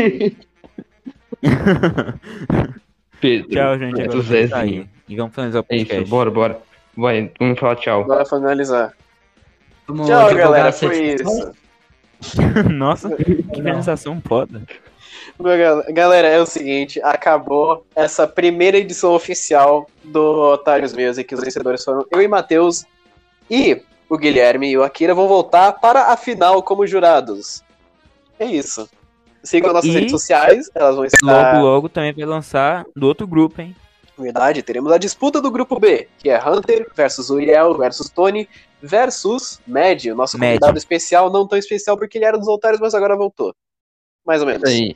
Pedro. Tchau, gente. Vamos Zezinho. E vamos finalizar o É isso, podcast. bora, bora. Vai, vamos falar tchau. Agora finalizar. Vamos Tchau, galera. Foi isso. [LAUGHS] Nossa, que finalização foda. Galera, é o seguinte, acabou essa primeira edição oficial do Otários Music. Os vencedores foram eu e Matheus. E o Guilherme e o Akira vão voltar para a final como jurados. É isso. Sigam nossas E- redes sociais, elas vão estar. Logo, logo também vai lançar do outro grupo, hein? Verdade, teremos a disputa do grupo B, que é Hunter versus Uriel versus Tony versus Mad, o nosso Mad. convidado especial, não tão especial porque ele era dos Otários, mas agora voltou. Mais ou menos. Aí.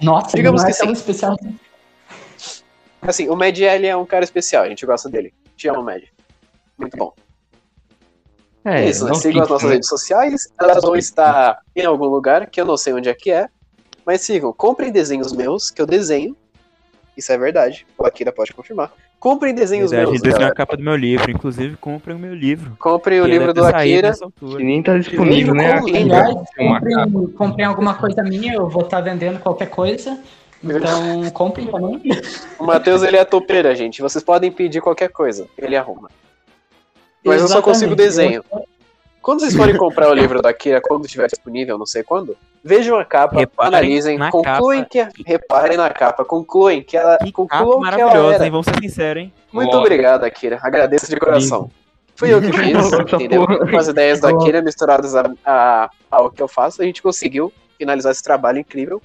Nossa, Digamos é que tão sim. especial. Assim, o Mad ele é um cara especial, a gente gosta dele. Te amo, Mad. Muito bom. É, É, isso, né? sigam as nossas né? redes sociais, elas vão estar em algum lugar, que eu não sei onde é que é. Mas sigam, comprem desenhos meus, que eu desenho. Isso é verdade, o Akira pode confirmar. Comprem desenhos Verdade, meus, desenhou a capa do meu livro. Inclusive, comprem o meu livro. Comprem o livro do Akira. Que nem tá disponível, né? Aliás, uma capa. comprem, comprem alguma coisa minha, eu vou estar vendendo qualquer coisa. Então, [LAUGHS] comprem também. O Matheus, ele é topeira, gente. Vocês podem pedir qualquer coisa, ele arruma. Mas eu só consigo Exatamente. desenho. Quando vocês forem comprar o livro da Akira, quando estiver disponível, não sei quando, vejam a capa, Reparem analisem, na concluem capa. que reparem na capa, concluem que ela, Que capa concluam que ela maravilhosa, era. hein? Vamos ser sinceros, hein? Muito obrigado, Akira. Agradeço de coração. Fui eu que fiz, entendeu? Com as ideias da Akira misturadas a, a- ao que eu faço, a gente conseguiu finalizar esse trabalho incrível.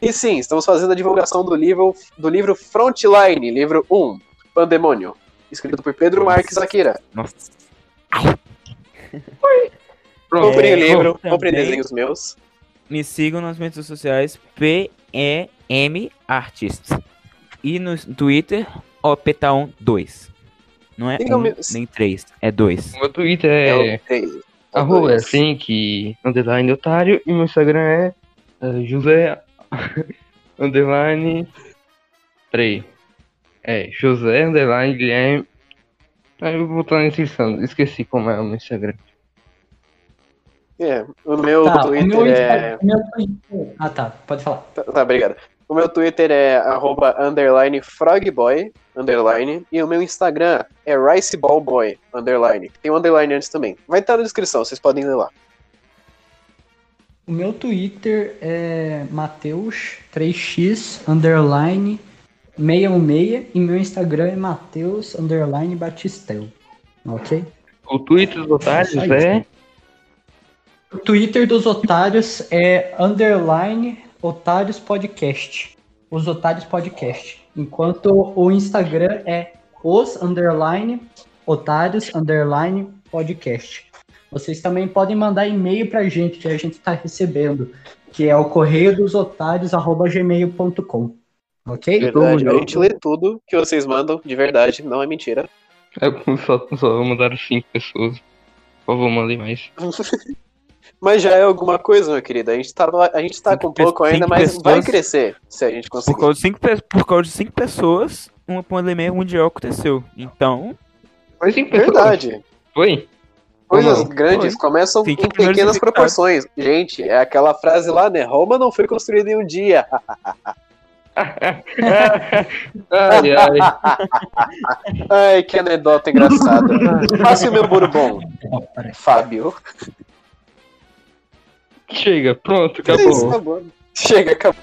E sim, estamos fazendo a divulgação do livro, do livro Frontline, livro 1, Pandemônio, escrito por Pedro Marques Akira. Nossa. Pronto. Comprem o É, livro, comprem desenhos meus. Me sigam nas redes sociais PEM Artists. E no Twitter, OPTAON2. Não é um, nem três, é dois. Meu Twitter É é, o arroba dois. assim que underline otário e meu Instagram é, é José [LAUGHS] underline peraí é José underline Guilherme aí eu vou botar na descrição esqueci como é o meu Instagram É, o meu Tá, o Twitter meu, é. O meu Twitter. Ah, tá. Pode falar. Tá, tá, obrigado. O meu Twitter é arroba underline frogboy, underline, e o meu Instagram é riceballboy, underline. Tem um underline antes também. Vai estar na descrição, vocês podem ler lá. O meu Twitter é Mateus 3x underline 616 e meu Instagram é Mateus underline Batistel. Ok? o Twitter dos otários é O Twitter dos otários é underline otários podcast. Os otários podcast. Enquanto o Instagram é os underline otários underline podcast. Vocês também podem mandar e-mail pra gente que a gente tá recebendo, que é o correio dos otários gmail.com. Ok? Verdade, a gente lê tudo que vocês mandam, de verdade, não é mentira. é [LAUGHS] só, só mandaram cinco pessoas por favor mandem mais [LAUGHS] Mas já é alguma coisa, meu querido. A gente tá, no- a gente tá Cinco com pouco ainda, mas vai pessoas. crescer se a gente Por conseguir. causa, de cinco, por causa de cinco pessoas, uma pandemia mundial aconteceu. Então, foi cinco pessoas Verdade. foi Coisas Não, grandes foi. começam que em pequenas proporções. Gente, é aquela frase lá, né? Roma não foi construída em um dia. [LAUGHS] ai ai Ai, que anedota engraçada. Passe o meu bourbon, Fábio. chega pronto É isso, acabou acabou. Chega, acabou.